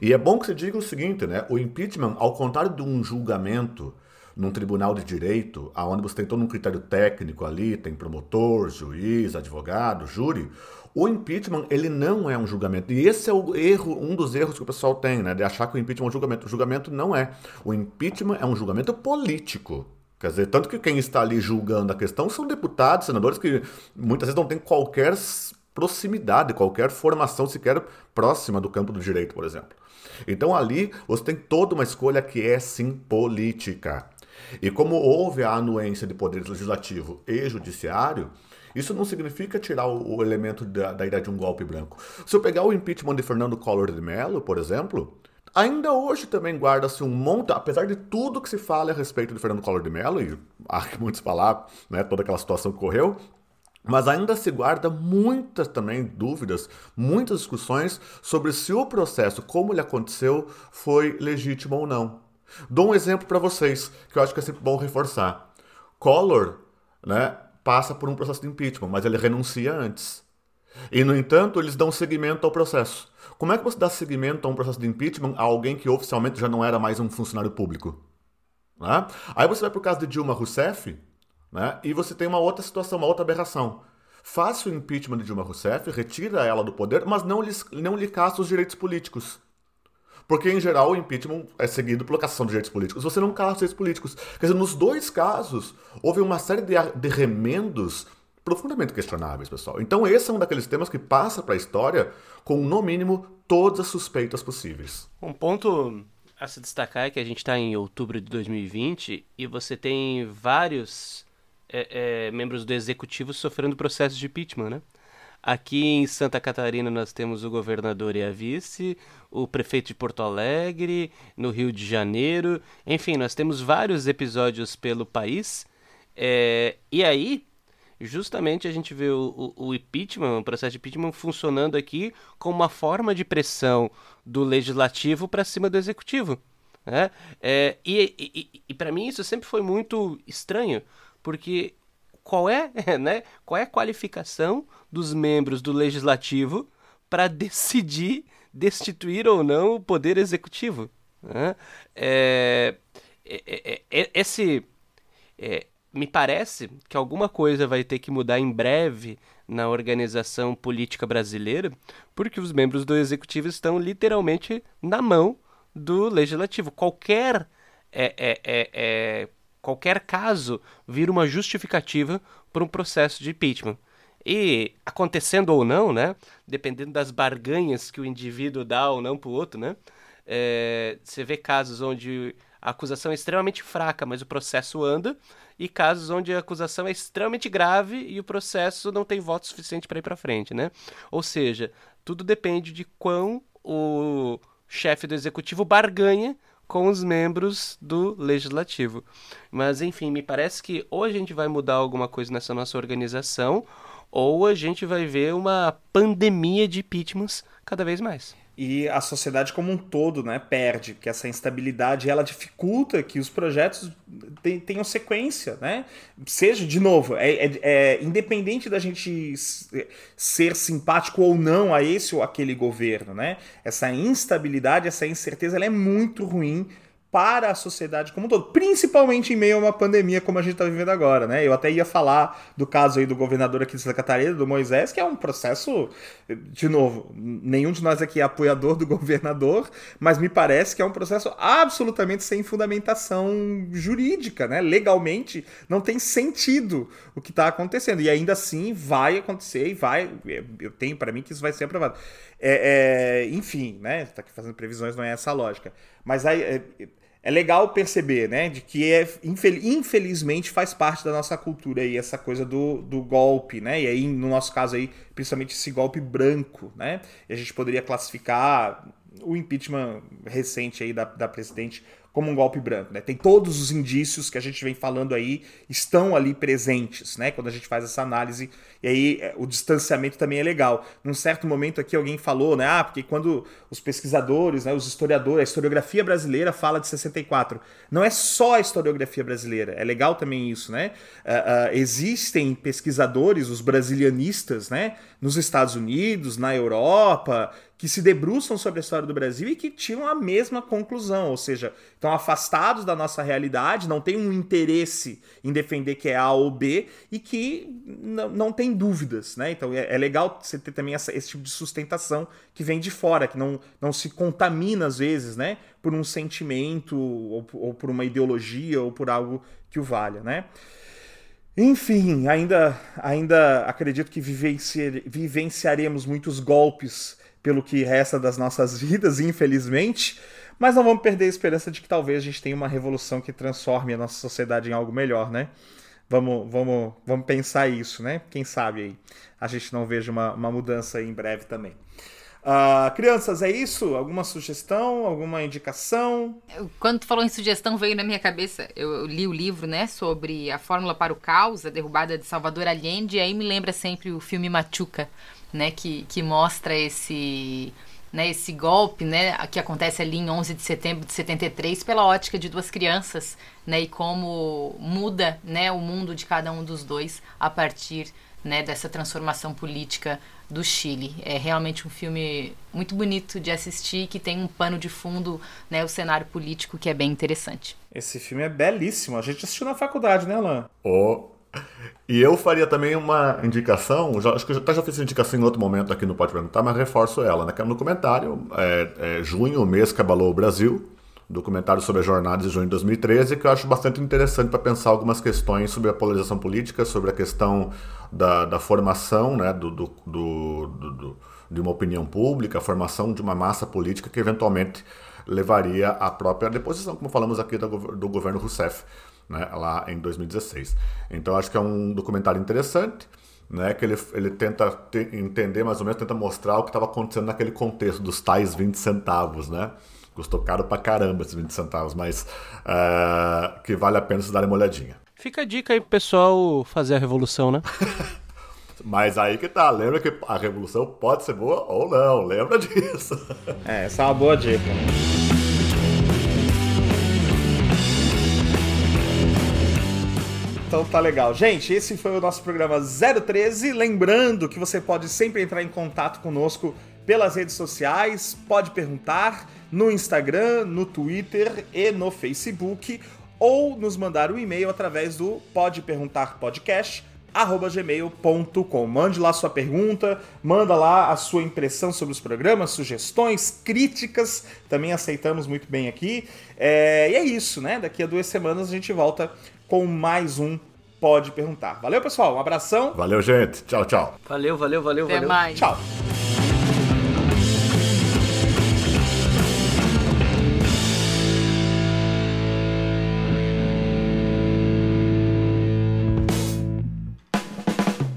E é bom que você diga o seguinte, né? O impeachment, ao contrário de um julgamento num tribunal de direito, aonde você tem todo um critério técnico ali, tem promotor, juiz, advogado, júri, o impeachment, ele não é um julgamento. E esse é o erro, um dos erros que o pessoal tem, né? De achar que o impeachment é um julgamento. O julgamento não é. O impeachment é um julgamento político. Quer dizer, tanto que quem está ali julgando a questão são deputados, senadores que muitas vezes não têm qualquer proximidade, qualquer formação sequer próxima do campo do direito, por exemplo. Então ali você tem toda uma escolha que é sim política. E como houve a anuência de poderes legislativo e judiciário, isso não significa tirar o, elemento da, da, ideia de um golpe branco. Se eu pegar o impeachment de Fernando Collor de Mello, por exemplo, ainda hoje também guarda-se um monte, apesar de tudo que se fala a respeito de Fernando Collor de Mello, e há muitos falar, né, toda aquela situação que ocorreu, mas ainda se guarda muitas também dúvidas, muitas discussões sobre se o processo, como ele aconteceu, foi legítimo ou não. Dou um exemplo para vocês, que eu acho que é sempre bom reforçar. Collor né, passa por um processo de impeachment, mas ele renuncia antes. E, no entanto, eles dão seguimento ao processo. Como é que você dá seguimento a um processo de impeachment a alguém que oficialmente já não era mais um funcionário público? Né? Aí você vai para o caso de Dilma Rousseff, né? E você tem uma outra situação, uma outra aberração. Faça o impeachment de Dilma Rousseff, retira ela do poder, mas não lhe, não lhe caça os direitos políticos. Porque, em geral, o impeachment é seguido pela cassação de direitos políticos. Você não caça os direitos políticos. Quer dizer, nos dois casos, houve uma série de, de remendos profundamente questionáveis, pessoal. Então, esse é um daqueles temas que passa para a história com, no mínimo, todas as suspeitas possíveis. Um ponto a se destacar é que a gente está em outubro de 2020 e você tem vários é, é, membros do executivo sofrendo processo de impeachment, né? Aqui em Santa Catarina nós temos o governador e a vice, o prefeito de Porto Alegre, no Rio de Janeiro, enfim, nós temos vários episódios pelo país. É, e aí, justamente a gente vê o, o, o, impeachment, o processo de impeachment funcionando aqui como uma forma de pressão do legislativo para cima do executivo. Né? É, e e, e para mim isso sempre foi muito estranho, porque qual é, né, qual é a qualificação dos membros do legislativo para decidir destituir ou não o poder executivo? Né? É, é, é, é esse é, me parece que alguma coisa vai ter que mudar em breve na organização política brasileira, porque os membros do executivo estão literalmente na mão do legislativo. Qualquer é, é, é, é qualquer caso vira uma justificativa para um processo de impeachment. E acontecendo ou não, né, dependendo das barganhas que o indivíduo dá ou não para o outro, né, é, você vê casos onde a acusação é extremamente fraca, mas o processo anda, e casos onde a acusação é extremamente grave e o processo não tem voto suficiente para ir para frente, né? Ou seja, tudo depende de quão o chefe do executivo barganha com os membros do legislativo. Mas enfim, me parece que ou a gente vai mudar alguma coisa nessa nossa organização, ou a gente vai ver uma pandemia de impeachments cada vez mais. e a sociedade como um todo né, perde, porque essa instabilidade ela dificulta que os projetos tenham sequência, né? Seja, de novo, é, é, é, independente da gente ser simpático ou não a esse ou aquele governo, né? Essa instabilidade, essa incerteza, ela é muito ruim para a sociedade como um todo, principalmente em meio a uma pandemia como a gente está vivendo agora, né? Eu até ia falar do caso aí do governador aqui de Santa Catarina, do Moisés, que é um processo, de novo, nenhum de nós aqui é apoiador do governador, mas me parece que é um processo absolutamente sem fundamentação jurídica, né? Legalmente não tem sentido o que está acontecendo e ainda assim vai acontecer e vai, eu tenho para mim que isso vai ser aprovado. É, é, enfim, né? Tá aqui fazendo previsões, não é essa a lógica. Mas aí é, é legal perceber, né, de que é, infelizmente faz parte da nossa cultura aí essa coisa do, do golpe, né, e aí no nosso caso aí, principalmente esse golpe branco, né, e a gente poderia classificar o impeachment recente aí da, da presidente como um golpe branco. Né? Tem todos os indícios que a gente vem falando aí, estão ali presentes, né? Quando a gente faz essa análise. E aí é, o distanciamento também é legal. Num certo momento aqui alguém falou, né? Ah, porque quando os pesquisadores, né, os historiadores, a historiografia brasileira fala de 64. Não é só a historiografia brasileira, é legal também isso, né? Uh, uh, existem pesquisadores, os brasilianistas, né? Nos Estados Unidos, na Europa, que se debruçam sobre a história do Brasil e que tiram a mesma conclusão, ou seja, estão afastados da nossa realidade, não têm um interesse em defender que é A ou B e que não tem dúvidas, né? Então é, é legal você ter também essa, esse tipo de sustentação que vem de fora, que não, não se contamina às vezes, né? Por um sentimento ou, ou por uma ideologia ou por algo que o valha, né? Enfim, ainda, ainda acredito que vivenciaremos muitos golpes pelo que resta das nossas vidas, infelizmente. Mas não vamos perder a esperança de que talvez a gente tenha uma revolução que transforme a nossa sociedade em algo melhor, né? Vamos, vamos, vamos pensar isso, né? Quem sabe aí a gente não veja uma, uma mudança em breve também. Uh, crianças, é isso? Alguma sugestão? Alguma indicação? Quando tu falou em sugestão, veio na minha cabeça. Eu li o livro, né, sobre a fórmula para o caos, a derrubada de Salvador Allende, e aí me lembra sempre o filme Machuca, né, que, que mostra esse, né, esse golpe, né, que acontece ali em 11 de setembro de 73 pela ótica de duas crianças, né, e como muda, né, o mundo de cada um dos dois a partir, né, dessa transformação política do Chile. É realmente um filme muito bonito de assistir, que tem um pano de fundo, né, o cenário político que é bem interessante. Esse filme é belíssimo. A gente assistiu na faculdade, né, Alan? Oh, e eu faria também uma indicação, já, acho que eu até já fiz essa indicação em outro momento aqui no Pode Perguntar, mas reforço ela, né? Que é no documentário, é, é, junho, o mês que abalou o Brasil, documentário sobre a jornada de junho de 2013, que eu acho bastante interessante para pensar algumas questões sobre a polarização política, sobre a questão da, da formação né, do, do, do, do, de uma opinião pública, a formação de uma massa política que eventualmente levaria à própria deposição, como falamos aqui do, do governo Rousseff né, lá em 2016. Então acho que é um documentário interessante, né, que ele, ele tenta te, entender mais ou menos, tenta mostrar o que estava acontecendo naquele contexto dos tais 20 centavos, né? Custou caro pra caramba esses 20 centavos, mas uh, que vale a pena se darem uma olhadinha. Fica a dica aí pro pessoal fazer a revolução, né? Mas aí que tá, lembra que a revolução pode ser boa ou não, lembra disso. É, essa é uma boa dica. Então tá legal. Gente, esse foi o nosso programa 013. Lembrando que você pode sempre entrar em contato conosco pelas redes sociais, pode perguntar no Instagram, no Twitter e no Facebook, ou nos mandar um e-mail através do pode perguntar podcast gmail.com. Mande lá sua pergunta, manda lá a sua impressão sobre os programas, sugestões, críticas, também aceitamos muito bem aqui. É, e é isso, né? Daqui a duas semanas a gente volta com mais um Pode Perguntar. Valeu, pessoal. Um abração. Valeu, gente. Tchau, tchau. Valeu, valeu, valeu, Até valeu. Mais. Tchau.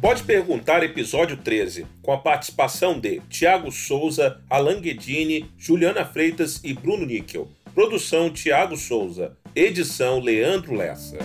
Pode Perguntar, episódio 13, com a participação de Tiago Souza, Alan Guedini, Juliana Freitas e Bruno Níquel. Produção Tiago Souza. Edição Leandro Lessa.